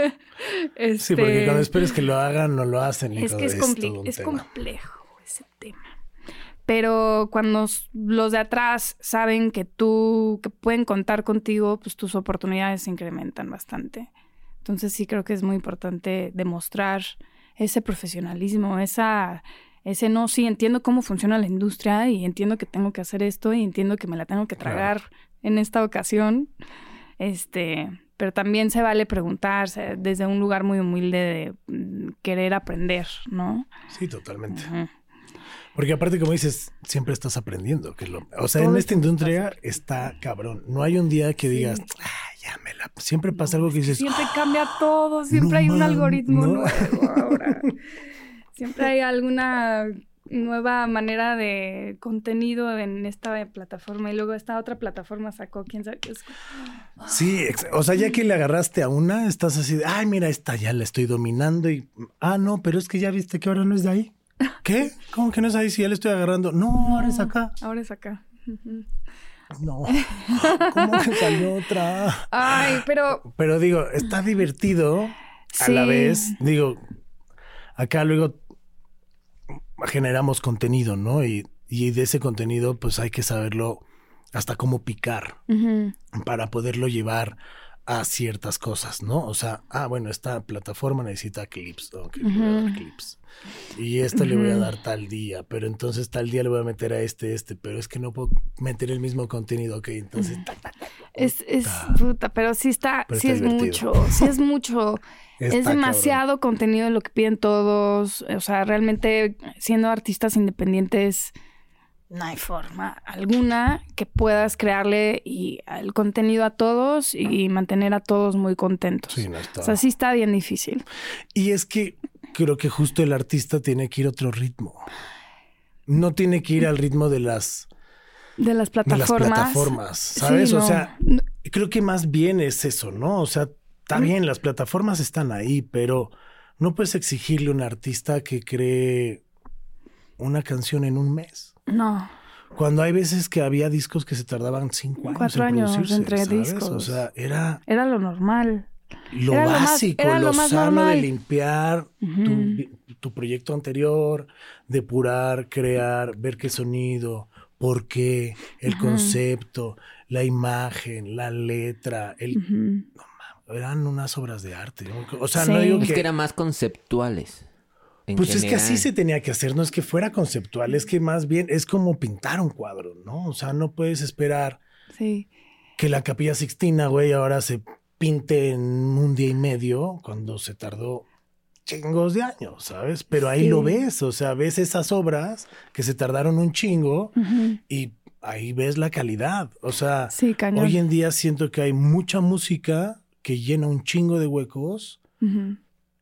sí, porque Este, cuando esperes que lo hagan, no lo hacen. es que es, compli- complejo ese tema. Pero cuando los de atrás saben que tú, que pueden contar contigo, pues tus oportunidades se incrementan bastante. Entonces sí creo que es muy importante demostrar ese profesionalismo, esa, ese no, sí, entiendo cómo funciona la industria y entiendo que tengo que hacer esto y entiendo que me la tengo que Claro. tragar en esta ocasión. Este, pero también se vale preguntarse desde un lugar muy humilde de mm, querer aprender, ¿no? Sí, totalmente. Ujú. Porque aparte, como dices, siempre estás aprendiendo. Que es lo, o sea, Todo en esta industria está cabrón. No hay un día que digas, ah, ya me la... Siempre pasa algo que dices, Siempre cambia todo, siempre no hay un algoritmo no. nuevo ahora. Siempre hay alguna nueva manera de contenido en esta plataforma y luego esta otra plataforma sacó quién sabe qué es. Sí, o sea, ya que le agarraste a una, estás así de, ay, mira, esta ya la estoy dominando y, ah, no, pero es que ya viste que ahora no es de ahí. ¿Qué? ¿Cómo que no es ahí si ya le estoy agarrando? No, ahora es acá. Ahora es acá. No. ¿Cómo que salió otra? Ay, pero Pero digo, está divertido a la vez. Digo, acá luego generamos contenido, ¿no? Y, y de ese contenido, pues hay que saberlo hasta cómo picar para poderlo llevar a ciertas cosas, ¿no? O sea, ah, bueno, esta plataforma necesita clips, ok, le voy a dar clips. Y esta le voy a dar tal día, pero entonces tal día le voy a meter a este, este, pero es que no puedo meter el mismo contenido, ok, entonces... tac, tac, es, es puta, pero sí está, Pero sí está es divertido. mucho, sí es mucho. es demasiado contenido lo que piden todos. O sea, realmente siendo artistas independientes, no hay forma alguna que puedas crearle y el contenido a todos y mantener a todos muy contentos. Sí, no está. O sea, sí está bien difícil. Y es que creo que justo el artista tiene que ir a otro ritmo. No tiene que ir al ritmo de las, De las de las plataformas. plataformas, Sí, ¿sabes? O sea, creo que más bien es eso, ¿no? O sea, está bien, las plataformas están ahí, pero no puedes exigirle a un artista que cree una canción en un mes. No. Cuando hay veces que había discos que se tardaban cinco años Cuatro en años producirse, entre ¿sabes? discos. O sea, era Era lo normal. lo Era lo más- básico, era lo, lo más sano normal. de limpiar tu, tu proyecto anterior, depurar, crear, ver qué sonido, por qué, el concepto, la imagen, la letra, el, eran unas obras de arte. O sea, Sí. no digo Es que, que eran más conceptuales. En Pues es que así se tenía que hacer, no es que fuera conceptual, es que más bien es como pintar un cuadro, ¿no? O sea, no puedes esperar Sí. que la capilla sixtina, güey, ahora se pinte en un día y medio cuando se tardó chingos de años, ¿sabes? Pero ahí Sí. lo ves, o sea, ves esas obras que se tardaron un chingo y ahí ves la calidad. O sea, Sí, hoy en día siento que hay mucha música que llena un chingo de huecos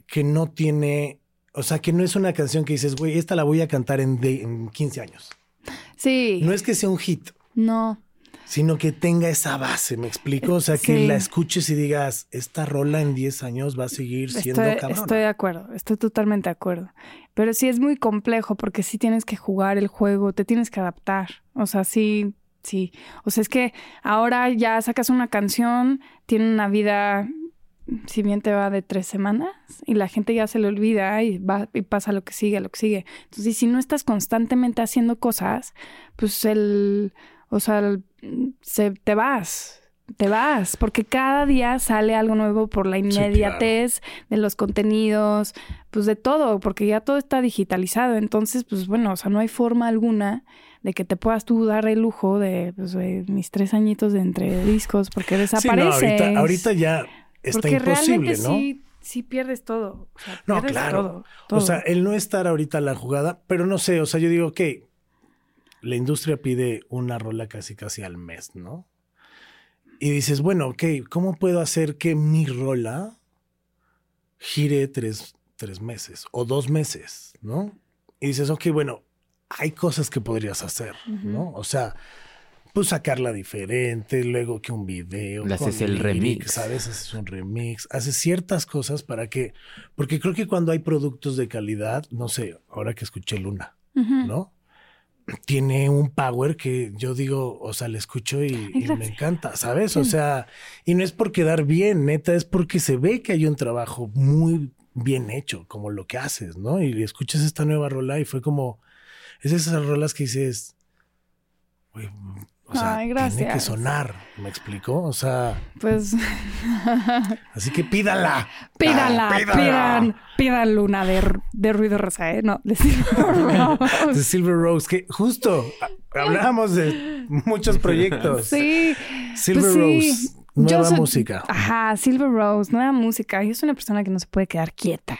que no tiene, o sea, que no es una canción que dices, güey, esta la voy a cantar en, de- en 15 años. Sí. No es que sea un hit, No. sino que tenga esa base, ¿me explico? O sea, que Sí. la escuches y digas, esta rola en 10 años va a seguir siendo Estoy, cabrona. estoy de acuerdo, estoy totalmente de acuerdo. Pero sí es muy complejo porque sí tienes que jugar el juego, te tienes que adaptar. O sea, sí, sí. O sea, es que ahora ya sacas una canción, tiene una vida, si bien te va de tres semanas, y la gente ya se le olvida y va y pasa lo que sigue, lo que sigue. Entonces, si no estás constantemente haciendo cosas, pues el, o sea, el- se, te vas. Te vas, porque cada día sale algo nuevo por la claro. inmediatez de los contenidos, pues de todo, porque ya todo está digitalizado. Entonces, pues bueno, o sea, no hay forma alguna de que te puedas tú dar el lujo de, pues, de mis tres añitos de entre discos, porque Sí, no, desapareces. ahorita, ahorita ya está porque imposible, ¿no? sí, sí pierdes todo. O sea, No, pierdes claro. todo, todo. O sea, el no estar ahorita en la jugada, pero no sé, o sea, yo digo, ok, la industria pide una rola casi casi al mes, ¿no? Y dices, bueno, ok, ¿cómo puedo hacer que mi rola gire tres, tres meses o dos meses, ¿no? Y dices, ok, bueno, hay cosas que podrías hacer, ¿no? O sea, pues sacarla diferente, luego que un video. Le haces el remix. ¿Sabes? Haces un remix, haces ciertas cosas para que, porque creo que cuando hay productos de calidad, no sé, ahora que escuché Luna. ¿no? Tiene un power que yo digo, o sea, le escucho y, y me encanta, ¿sabes? O sea, y no es por quedar bien, neta, es porque se ve que hay un trabajo muy bien hecho, como lo que haces, ¿no? Y escuchas esta nueva rola y fue como, es esas rolas que dices, güey, o sea, Ay, tiene que gracias. sonar, ¿me explicó? O sea, Pues así que pídala. pídanla, Ah, pídala. pidan, pidan luna de, de ruido rosa, ¿eh? No, de Silver De Rose. Silver Rose, que justo a- hablábamos de muchos proyectos. Sí. Silver pues sí. Rose, nueva soy- música. Ajá, Silver Rose, nueva música. Yo soy una persona que no se puede quedar quieta.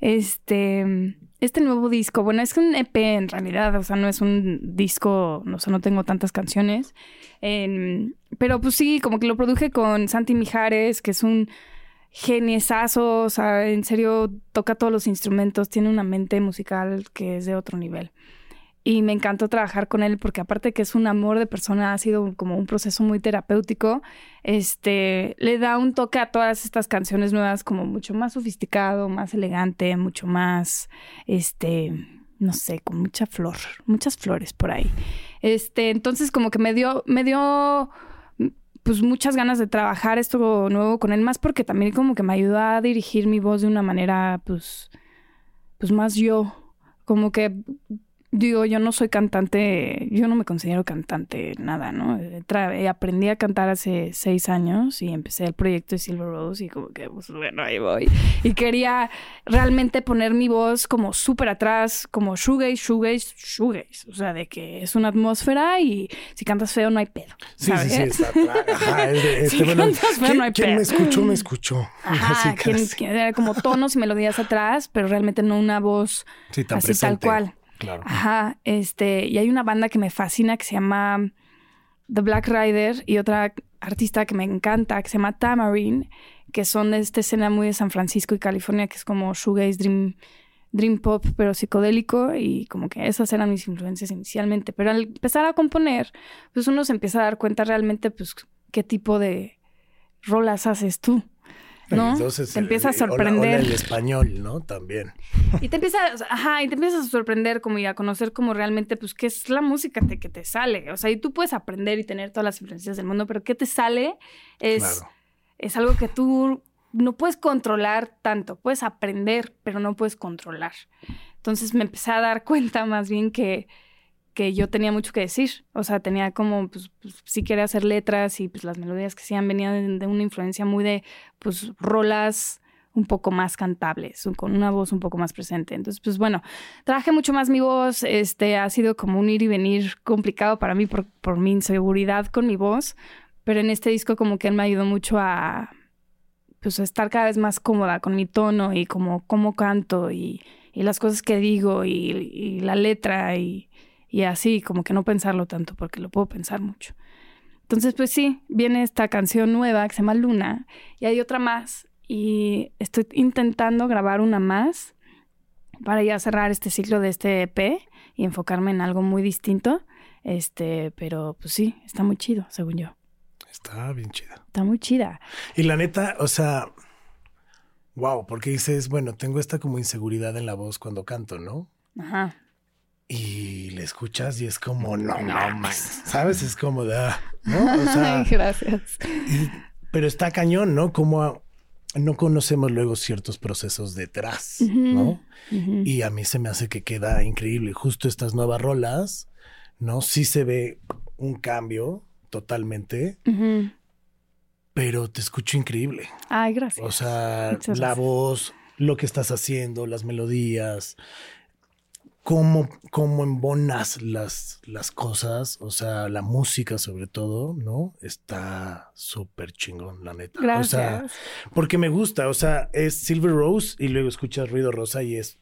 Este, este nuevo disco, bueno, es un EP en realidad, o sea, no es un disco, o sea, no tengo tantas canciones. Em, pero pues sí, como que lo produje con Santi Mijares, que es un geniesazo, o sea, en serio toca todos los instrumentos, tiene una mente musical que es de otro nivel. Y me encantó trabajar con él porque aparte que es un amor de persona, ha sido como un proceso muy terapéutico, este, le da un toque a todas estas canciones nuevas como mucho más sofisticado, más elegante, mucho más, este, no sé, con mucha flor, muchas flores por ahí. Este, entonces como que me dio, me dio pues muchas ganas de trabajar esto nuevo con él, más porque también como que me ayudó a dirigir mi voz de una manera, pues, pues más yo. Como que digo, yo no soy cantante, yo no me considero cantante, nada, ¿no? Eh, tra- eh, Aprendí a cantar hace seis años y empecé el proyecto de Silver Rose y como que, pues bueno, ahí voy. Y quería realmente poner mi voz como súper atrás, como shoegaze, shoegaze, shoegaze. O sea, de que es una atmósfera y si cantas feo no hay pedo. Sí, sí, sí, está. Ajá, es de- este, bueno, cantas feo, ¿quién, no hay quién me pedo. escuchó? Me escuchó. Ajá, casi. quien- como tonos y melodías atrás, pero realmente no una voz Sí, así tal cual. Claro. Ajá, este, y hay una banda que me fascina que se llama The Black Rider y otra artista que me encanta que se llama Tamarine, que son de esta escena muy de San Francisco y California, que es como shoegaze, dream, dream pop, pero psicodélico y como que esas eran mis influencias inicialmente. Pero al empezar a componer, pues uno se empieza a dar cuenta realmente, pues, qué tipo de rolas haces tú. ¿No? Entonces, te empieza a hola, sorprender. hola, el español, ¿no? También. Y te empiezas, ajá, y te empiezas a sorprender como y a conocer como realmente, pues, qué es la música te- que te sale. O sea, y tú puedes aprender y tener todas las influencias del mundo, pero qué te sale es, Claro. es algo que tú no puedes controlar tanto. Puedes aprender, pero no puedes controlar. Entonces me empecé a dar cuenta más bien que, que yo tenía mucho que decir. O sea, tenía como, pues, pues, sí quería hacer letras y pues las melodías que hacían venían de, de una influencia muy de, pues, rolas un poco más cantables, con una voz un poco más presente. Entonces, pues bueno, traje mucho más mi voz, este ha sido como un ir y venir complicado para mí por, por mi inseguridad con mi voz, pero en este disco como que él me ayudó mucho a pues estar cada vez más cómoda con mi tono y como cómo canto y, y las cosas que digo y, y la letra y, y así, como que no pensarlo tanto porque lo puedo pensar mucho. Entonces, pues sí, viene esta canción nueva que se llama Luna y hay otra más y estoy intentando grabar una más para ya cerrar este ciclo de este EP y enfocarme en algo muy distinto. Este, pero pues sí, está muy chido, según yo. Está bien chida. Está muy chida. Y la neta, o sea, wow, porque dices, bueno, tengo esta como inseguridad en la voz cuando canto, ¿no? Ajá. Y le escuchas y es como, no, no, ¿sabes? Es como, da, ¿no? O sea, Gracias. pero está cañón, ¿no? Como no conocemos luego ciertos procesos detrás, ¿no? Y a mí se me hace que queda increíble. Justo estas nuevas rolas, ¿no? Sí se ve un cambio totalmente, pero te escucho increíble. Ay, gracias. O sea, Muchas la gracias. voz, lo que estás haciendo, las melodías, cómo, cómo embonas las, las cosas, o sea, la música sobre todo, ¿no? Está súper chingón, la neta. Gracias. O sea, porque me gusta, o sea, es Silver Rose y luego escuchas Ruido Rosa y es,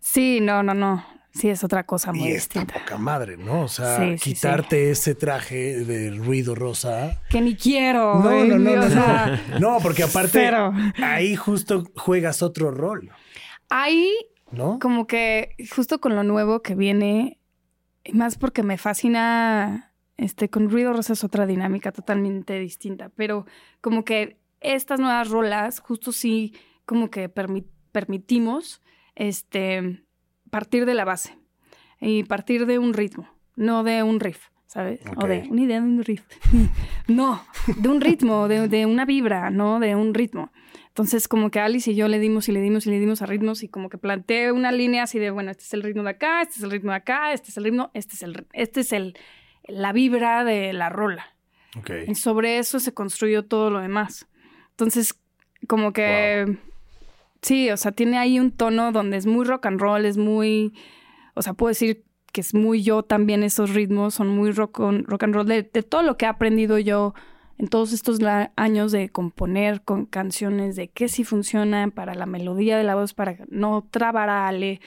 sí, no, no, no. Sí, es otra cosa muy y está distinta. poca madre, ¿no? O sea, Sí, sí, quitarte ese traje de Ruido Rosa. Que ni quiero. No, no, no, o no, sea, no. No, porque aparte cero. ahí justo juegas otro rol, Ahí ¿no? como que justo con lo nuevo que viene, y más porque me fascina, este, con Ruido Rosa es otra dinámica totalmente distinta, pero como que estas nuevas rolas justo sí como que permi- permitimos, este, partir de la base y partir de un ritmo, no de un riff. ¿Sabes? O de una idea de un riff. no, de un ritmo, de, de una vibra, ¿no? De un ritmo. Entonces, como que Alice y yo le dimos y le dimos y le dimos a ritmos y como que planteé una línea así de, bueno, este es el ritmo de acá, este es el ritmo de acá, este es el ritmo, este es el, este es el, la vibra de la rola. Ok. Y sobre eso se construyó todo lo demás. Entonces, como que, sí, o sea, tiene ahí un tono donde es muy rock and roll, es muy, o sea, puedo decir que es muy yo también esos ritmos, son muy rock, on- rock and roll, de, de todo lo que he aprendido yo en todos estos años de componer con canciones, de qué sí funciona para la melodía de la voz, para no trabar a Ale,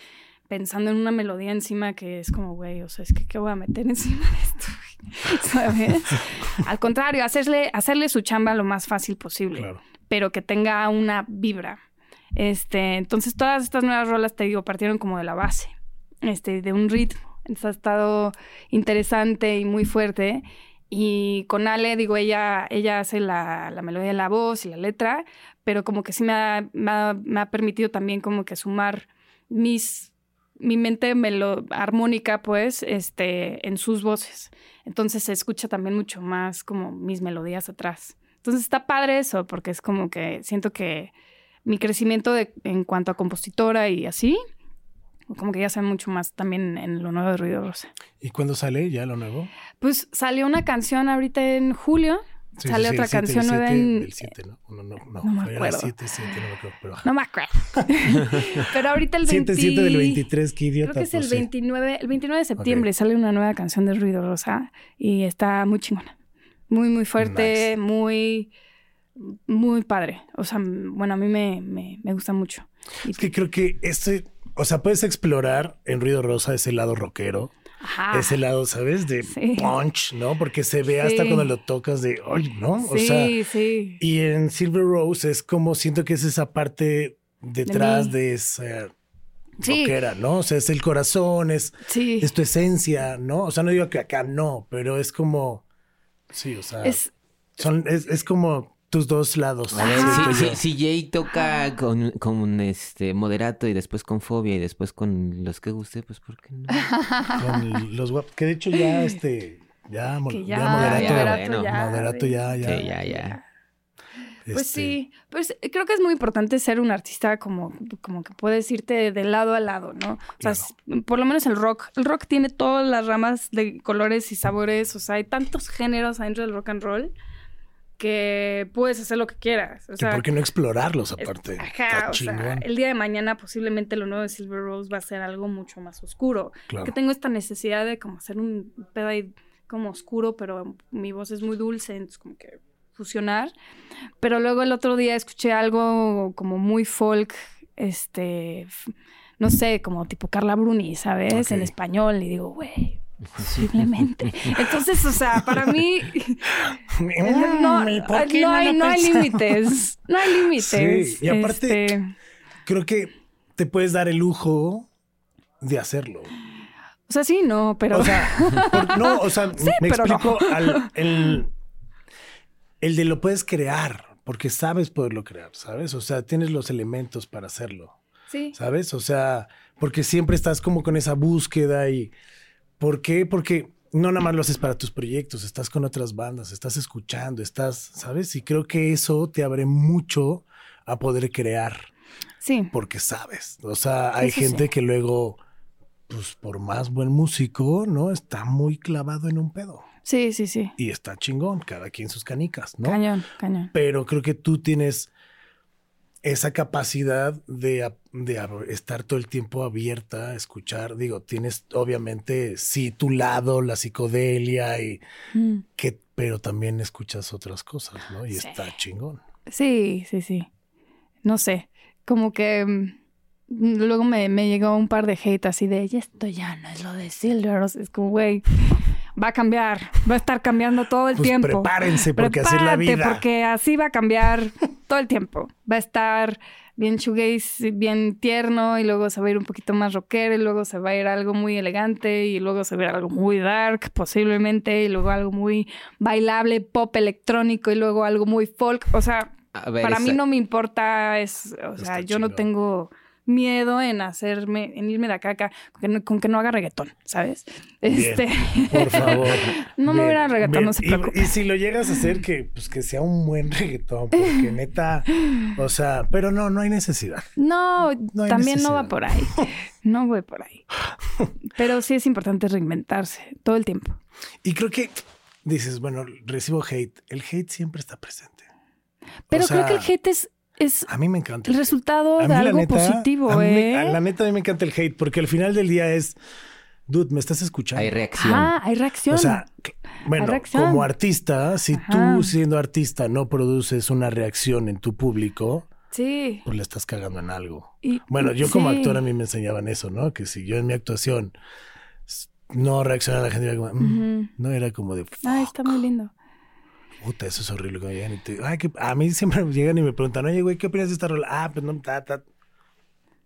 pensando en una melodía encima que es como, güey, o sea, es que ¿qué voy a meter encima de esto? ¿Sabes? Al contrario, hacerle, hacerle su chamba lo más fácil posible, Claro. pero que tenga una vibra. Este, entonces todas estas nuevas rolas, te digo, partieron como de la base, este, de un ritmo. Entonces ha estado interesante y muy fuerte. Y con Ale, digo, ella, ella hace la, la melodía de la voz y la letra, pero como que sí me ha, me ha- me ha permitido también como que sumar mis, mi mente melo, armónica, pues, este, en sus voces. Entonces se escucha también mucho más como mis melodías atrás. Entonces está padre eso, porque es como que siento que mi crecimiento de- en cuanto a compositora y así, como que ya sé mucho más también en lo nuevo de Ruido Rosa. ¿Y cuándo sale ya lo nuevo? Pues salió una canción ahorita en julio. Sí, sale sí, otra siete, canción nueva en. El 7, ¿no? No, no, no. No me acuerdo. 7, 7, no me acuerdo. Pero, No me acuerdo. Pero ahorita el 20... 7, 7 del 23, qué idiota. Creo que es el pues sí. 29, el 29 de septiembre sale una nueva canción de Ruido Rosa y está muy chingona. Muy, muy fuerte, Nice. muy, muy padre. O sea, bueno, a mí me, me, me gusta mucho. Es que creo que este, o sea, puedes explorar en Ruido Rosa ese lado rockero, Ajá. ese lado, ¿sabes? De. Sí. punch, ¿no? Porque se ve hasta cuando lo tocas de, ay, ¿no? O sí, sea, sí. y en Silver Rose es como siento que es esa parte detrás de, esa Sí. rockera, ¿no? O sea, es el corazón, es, Sí. es tu esencia, ¿no? O sea, no digo que acá no, pero es como, sí, o sea, Es, son, es, es como tus dos lados. A ver, siento si, yo. si- si Jay toca con, con este moderato y después con fobia y después con los que guste, pues ¿por qué no? con los guapos. Que de hecho ya este, ya, mo- que ya, ya, moderato, ya, moderato, bueno. ya, ya, ya. Sí, ya, ya. Pues este, sí, pues creo que es muy importante ser un artista como, como que puedes irte de lado a lado, ¿no? O sea, por lo menos el rock. El rock tiene todas las ramas de colores y sabores, o sea, hay tantos géneros adentro del rock and roll que puedes hacer lo que quieras. O Que sea, ¿Por qué no explorarlos es- aparte? ajá, o sea, el día de mañana posiblemente lo nuevo de Silver Rose va a ser algo mucho más oscuro. Claro. Que tengo esta necesidad de como hacer un pedo ahí como oscuro, pero mi voz es muy dulce, entonces como que fusionar. Pero luego el otro día escuché algo como muy folk, este, no sé, como tipo Carla Bruni, ¿sabes? Ok. En español, y digo, güey, posiblemente. Entonces, o sea, para mí no, ¿y por qué no hay, no hay límites. No hay límites. Sí, y aparte- Este, Creo que te puedes dar el lujo de hacerlo. o sea, sí, no, pero. O sea, por- no, o sea, me no. explico al- el, el de lo puedes crear, porque sabes poderlo crear, ¿sabes? O sea, tienes los elementos para hacerlo, sí. ¿sabes? O sea, porque siempre estás como con esa búsqueda y ¿por qué? Porque no nada más lo haces para tus proyectos, estás con otras bandas, estás escuchando, estás, ¿sabes? Y creo que eso te abre mucho a poder crear Sí. porque sabes. O sea, hay Eso gente sí. que luego, pues por más buen músico, ¿no? Está muy clavado en un pedo. Sí, sí, sí. Y está chingón, cada quien sus canicas, ¿no? Cañón, cañón. Pero creo que tú tienes esa capacidad de, estar todo el tiempo abierta a escuchar. Digo, tienes obviamente, sí, tu lado, la psicodelia, y Mm. que, pero también escuchas otras cosas, ¿no? Y Sí. está chingón. Sí, sí, sí. No sé. Como que mm, luego me, me llegó un par de hate así de, y esto ya no es lo de Silver. O sea, es como, güey, va a cambiar. Va a estar cambiando todo el Pues tiempo. prepárense, porque así es la vida. porque así va a cambiar todo el tiempo. Va a estar bien shoegaze, bien tierno, y luego se va a ir un poquito más rockero, y luego se va a ir algo muy elegante, y luego se va a ir algo muy dark, posiblemente, y luego algo muy bailable, pop electrónico, y luego algo muy folk. O sea, ver, para mí no me importa, es, o sea, Está yo no tengo miedo en hacerme, en irme de acá a acá, con que no, con que no haga reggaetón, ¿sabes? Este, Por favor. no me Bien, voy a reggaetón, bien. no se Y- preocupe. Y, si lo llegas a hacer, que, pues, que sea un buen reggaetón, porque neta, o sea, pero no, no hay necesidad. No, No hay también no va por ahí. No voy por ahí. Pero sí es importante reinventarse todo el tiempo. Y creo que dices, bueno, recibo hate. El hate siempre está presente. Pero O sea, creo que el hate es, es A mí me encanta. el resultado de algo neta, positivo, a mí me- ¿eh? a la neta, a mí me encanta el hate, porque al final del día es, dude, me estás escuchando. Hay reacción. Ah, hay reacción. O sea, bueno, reacción. como artista, si Ajá. tú siendo artista no produces una reacción en tu público, sí. pues le estás cagando en algo. Y- Bueno, yo como actor a mí me enseñaban eso, ¿no? Que si yo en mi actuación no reaccionaba a la gente, era como, mm, no era como de, Ay, está muy lindo. Puta, eso es horrible. Cuando llegan y te, ay, que, a mí siempre llegan y me preguntan, oye, güey, ¿qué opinas de esta rola? Ah, pues no, ta.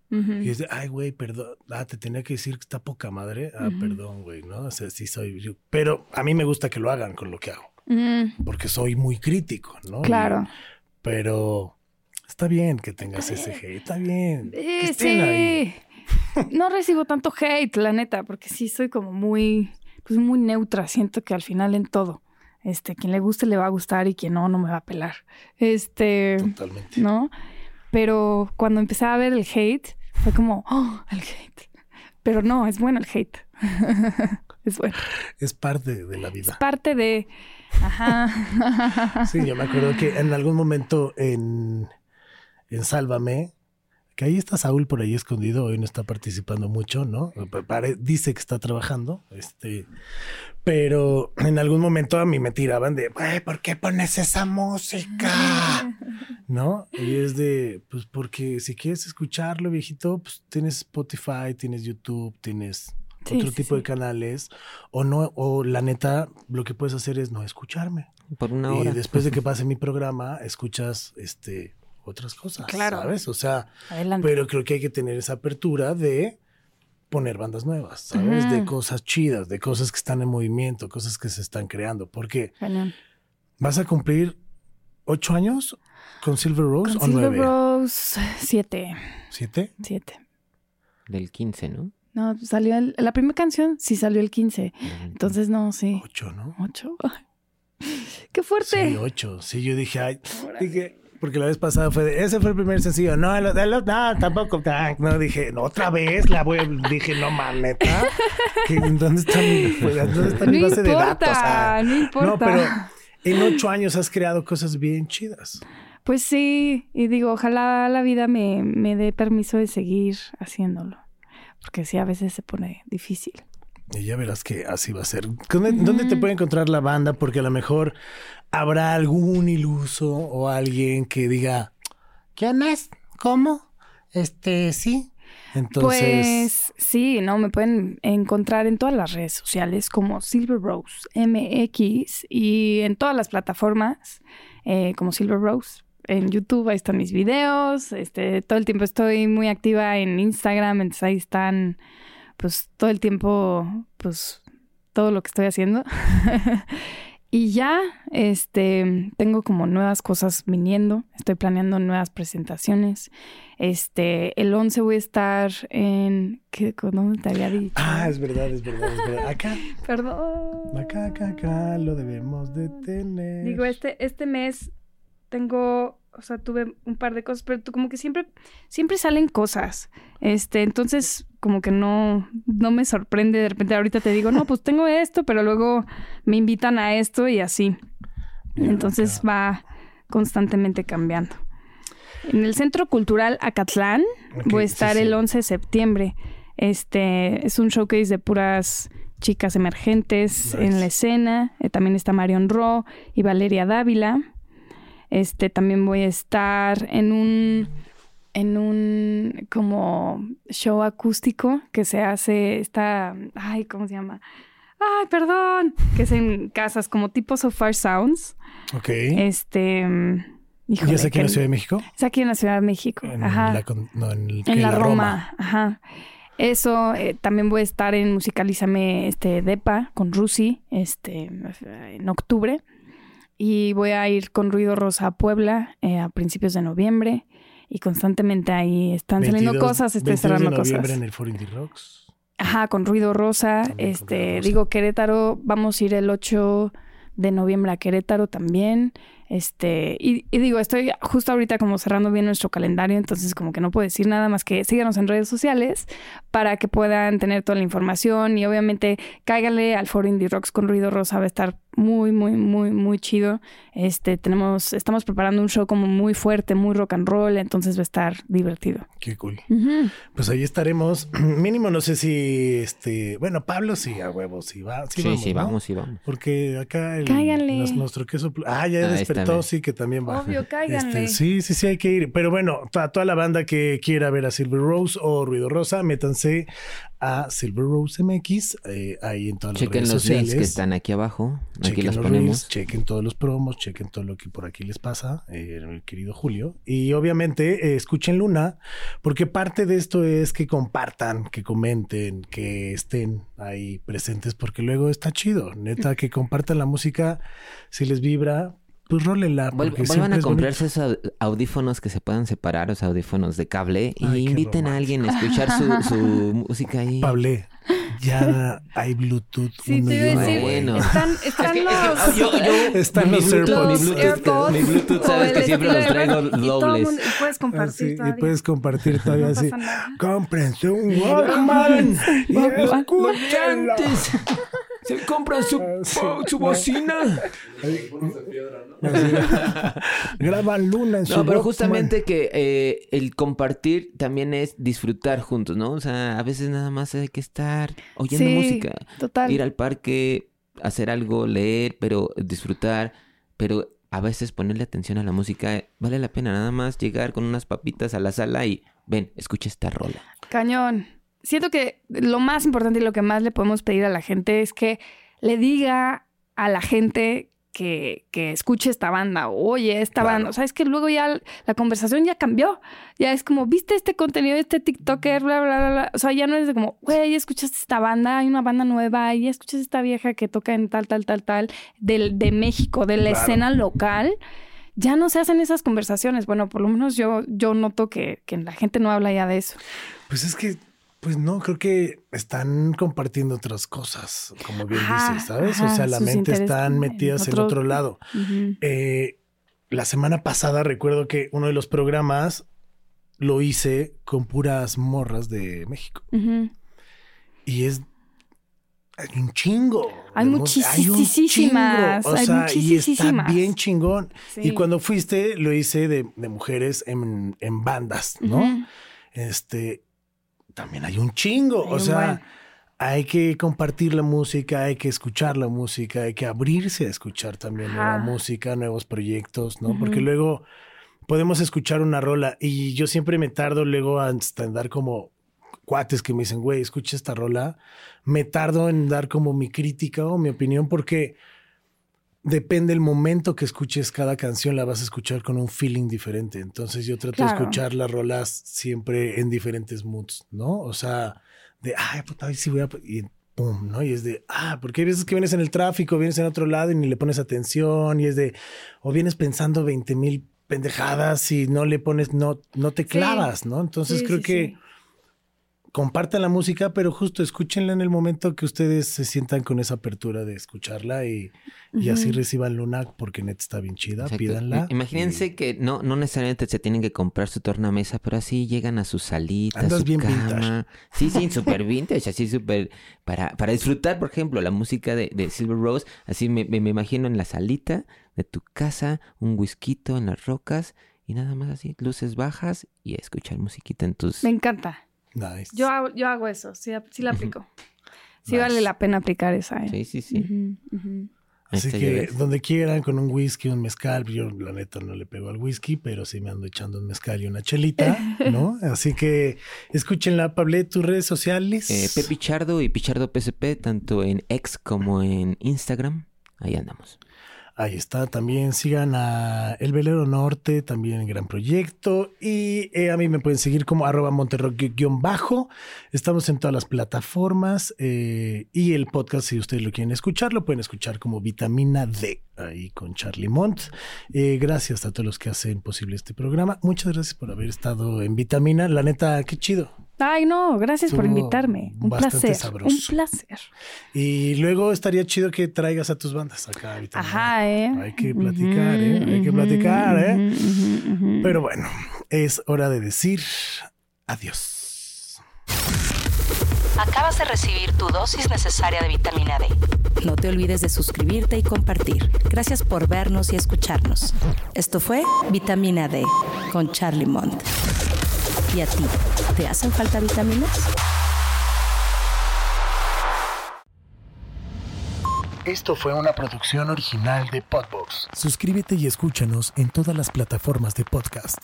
Y es de, ay, güey, perdón. Ah, te tenía que decir que está poca madre. Ah, perdón, güey, ¿no? O sea, sí soy yo. Pero a mí me gusta que lo hagan con lo que hago, porque soy muy crítico, ¿no? claro. Pero está bien que tengas ese hate, está bien. Eh, ahí. sí. No recibo tanto hate, la neta, porque sí soy como muy, pues muy neutra. Siento que al final en todo, este, quien le guste le va a gustar y quien no, no me va a pelar. Este, Totalmente. ¿no? Pero cuando empecé a ver el hate, fue como, oh, el hate. Pero no, es bueno el hate. es bueno. Es parte de la vida. Parte de, ajá. Sí, yo me acuerdo que en algún momento en, en Sálvame, que ahí está Saúl por ahí escondido, hoy no está participando mucho, ¿no? Dice que está trabajando, este, pero en algún momento a mí me tiraban de, "Güey, ¿por qué pones esa música? ¿No? Y es de, pues porque si quieres escucharlo, viejito, pues tienes Spotify, tienes YouTube, tienes Sí, otro sí, tipo de canales, o no, o la neta, lo que puedes hacer es no escucharme. Por una Y hora. después de que pase mi programa, escuchas este otras cosas. Claro. ¿Sabes? O sea, Adelante. pero creo que hay que tener esa apertura de poner bandas nuevas, ¿sabes? De cosas chidas, de cosas que están en movimiento, cosas que se están creando. Porque vas a cumplir ocho años con Silver Rose Con o Silver nueve. Rose, siete. ¿Siete? Siete. Del 15, ¿no? No, salió el- la primera canción, sí salió el 15. Entonces, no, sí. Ocho, ¿no? ¿Ocho? ¡Qué fuerte! Sí, ocho. Sí, yo dije, ay, dije, porque la vez pasada fue de, ese fue el primer sencillo. No, el, el- no, tampoco. ah, No, dije, no, otra vez la voy, a- dije, no mames, neta. ¿Qué- ¿Dónde está mi, pues, dónde está mi No base de datos? Ah, no importa. No, pero en ocho años has creado cosas bien chidas. Pues sí, y digo, ojalá la vida me, me dé permiso de seguir haciéndolo, porque sí, a veces se pone difícil. Y ya verás que así va a ser. ¿Dónde, dónde te puede encontrar la banda? Porque a lo mejor habrá algún iluso o alguien que diga, ¿quién es? ¿Cómo? Este, sí. Entonces, Pues sí, no, me pueden encontrar en todas las redes sociales como Silver Rose MX y en todas las plataformas eh, como Silver Rose. En YouTube ahí están mis videos, este, todo el tiempo estoy muy activa en Instagram, entonces ahí están, pues todo el tiempo, pues todo lo que estoy haciendo. y ya, este, tengo como nuevas cosas viniendo, estoy planeando nuevas presentaciones. Este, el 11 voy a estar en, ¿qué, ¿dónde te había dicho? ah, es verdad, es verdad, es verdad. Acá, Perdón. acá, acá, acá, lo debemos de tener. Digo, este, este mes tengo, o sea, tuve un par de cosas, pero tú como que siempre, siempre salen cosas. Este, entonces, como que no, no me sorprende. De repente ahorita te digo, no, pues tengo esto, pero luego me invitan a esto y así. Bien Entonces va constantemente cambiando. En el Centro Cultural Acatlán Ok, voy a sí, estar sí. el 11 de septiembre. Este es un showcase de puras chicas emergentes Nice. en la escena. Eh, también está Marion Ro y Valeria Dávila. Este también voy a estar en un en un como show acústico que se hace está ay cómo se llama ay perdón que es en casas como tipo So Far Sounds Ok. este mm, ¿Y híjole, es aquí en la Ciudad de México? es aquí en la Ciudad de México En ajá la, no, en, el- en la, Roma. Roma. Ajá. Eso, eh, también voy a estar en Musicalízame este, Depa con Rusi este, en octubre. Y voy a ir con Ruido Rosa a Puebla eh, a principios de noviembre. Y constantemente ahí están saliendo 22 cosas, estoy 22 cerrando de noviembre cosas. en el Foro Indie Rocks. Ajá, con Ruido Rosa. También con Ruido este, Rosa. digo, Querétaro, vamos a ir el 8 de noviembre a Querétaro también. Este, y, y digo, estoy justo ahorita como cerrando bien nuestro calendario, entonces como que no puedo decir nada más que síganos en redes sociales para que puedan tener toda la información y obviamente cáiganle al foro Indie Rocks con Ruido Rosa, va a estar muy, muy, muy, muy chido. Este, tenemos, estamos preparando un show como muy fuerte, muy rock and roll, entonces va a estar divertido. Qué cool. Pues ahí estaremos. Mínimo, no sé si este. Bueno, Pablo sí, a huevo, sí va. Sí, Sí, vamos, sí, ¿no? vamos, sí, vamos. Porque acá el, Cáiganle. nos- nuestro queso. Ah, ya Ah, despertó, sí, que también va. Obvio, cáiganle. Este, sí, sí, sí, hay que ir. Pero bueno, a toda la banda que quiera ver a Silver Rose o Ruido Rosa, métanse a Silver Rose MX, eh, ahí en todas las Chequen redes los sociales. links que están aquí abajo. Aquí Chequen los los ponemos. reels, chequen todos los promos, chequen todo lo que por aquí les pasa, eh, mi querido Julio. Y obviamente eh, escuchen Luna, porque parte de esto es que compartan, que comenten, que estén ahí presentes, porque luego está chido. Neta, que compartan la música, si les vibra, pues. Vuel- porque vuelvan a es comprarse esos au- audífonos que se puedan separar, los audífonos de cable, y Ay, qué inviten a alguien a escuchar su, su música ahí. Pablé, ya hay Bluetooth. Sí, uno te y iba a uno, decir, güey. bueno. están, están los... Están mi los Bluetooth, AirPods. mi Bluetooth, AirPods mi Bluetooth, sabes que siempre los traigo y dobles. y puedes compartir Así, y todavía. puedes compartir todavía así. Cómprense un Walkman y escúchenlo. Se compran su, Ah, sí, su no. bocina. Graban Luna en su No, pero justamente que eh, el compartir también es disfrutar juntos, ¿no? O sea, a veces nada más hay que estar oyendo Sí, música, Total. ir al parque, hacer algo, leer, pero disfrutar, pero a veces ponerle atención a la música eh, vale la pena nada más llegar con unas papitas a la sala y ven, escucha esta rola. Cañón. Siento que lo más importante y lo que más le podemos pedir a la gente es que le diga a la gente que, que escuche esta banda, oye, esta Claro. banda. O sea, es que luego ya la conversación ya cambió. Ya es como, ¿viste este contenido de este TikToker? Bla, bla, bla, bla. O sea, ya no es de como, güey, ya escuchaste esta banda, hay una banda nueva, y ya escuchaste esta vieja que toca en tal, tal, tal, tal, del, de México, de la Claro. escena local. Ya no se hacen esas conversaciones. Bueno, por lo menos yo, yo noto que, que la gente no habla ya de eso. Pues es que, pues no, creo que están compartiendo otras cosas, como bien Ajá, dices, ¿sabes? o sea, la mente están metidas en otro- otro lado. Eh, la semana pasada recuerdo que uno de los programas lo hice con puras morras de México. Y es Hay un chingo. Hay muchísimas, O hay sea, y está bien chingón. Sí. Y cuando fuiste, lo hice de, de mujeres en, en bandas, ¿no? Este, también hay un chingo. Hay o un sea, buen. hay que compartir la música, hay que escuchar la música, hay que abrirse a escuchar también nueva música, nuevos proyectos, ¿no? Porque luego podemos escuchar una rola y yo siempre me tardo luego hasta en dar como cuates que me dicen, güey, escucha esta rola. Me tardo en dar como mi crítica o mi opinión porque depende el momento que escuches cada canción, la vas a escuchar con un feeling diferente. Entonces yo trato de escuchar las rolas siempre en diferentes moods, ¿no? O sea, de, ay, puta, hoy sí voy a... Y pum, ¿no? Y es de, ah, porque hay veces que vienes en el tráfico, vienes en otro lado y ni le pones atención y es de, o vienes pensando 20 mil pendejadas y no le pones, no, no te clavas, ¿no? Entonces Sí, creo sí, que. Compartan la música, pero justo escúchenla en el momento que ustedes se sientan con esa apertura de escucharla y, y así reciban Luna porque neta está bien chida, Exacto. pídanla. Imagínense y- que no, no necesariamente se tienen que comprar su tornamesa, pero así llegan a su salita, Andas su bien cama. vintage. Sí, sí, súper vintage, así súper para, para disfrutar, por ejemplo, la música de, de Silver Rose. Así me, me- me imagino en la salita de tu casa, un whisky en las rocas y nada más así, luces bajas y a escuchar musiquita en tus... Me encanta. Nice. Yo hago, yo hago eso, sí, sí la aplico. Sí Nice. vale la pena aplicar esa. ¿eh? Sí, sí, sí. Así está, ya que donde quieran, con un whisky, un mezcal, yo la neta no le pego al whisky, pero sí me ando echando un mezcal y una chelita, ¿no? Así que escúchenla, Pablo, tus redes sociales. Eh, Pepe Pichardo y Pichardo PSP, tanto en X como en Instagram. Ahí andamos. Ahí está, también sigan a El Velero Norte, también gran proyecto. Y eh, a mí me pueden seguir como arroba monterrock-bajo. Estamos en todas las plataformas. eh, y el podcast, si ustedes lo quieren escuchar, lo pueden escuchar como Vitamina D, ahí con Charlie Mont. Eh, gracias a todos los que hacen posible este programa. Muchas gracias por haber estado en Vitamina. La neta, qué chido. Ay, no, gracias por invitarme. Un placer. sabroso. Un placer. Y luego estaría chido que traigas a tus bandas acá a Vitamina. Ajá, ¿eh? Hay que platicar, ¿eh? Hay que platicar, ¿eh? Pero bueno, es hora de decir adiós. Acabas de recibir tu dosis necesaria de vitamina D. No te olvides de suscribirte y compartir. Gracias por vernos y escucharnos. Esto fue Vitamina D con Charlie Mont. ¿Y a ti? ¿Te hacen falta vitaminas? Esto fue una producción original de Podbox. Suscríbete y escúchanos en todas las plataformas de podcast.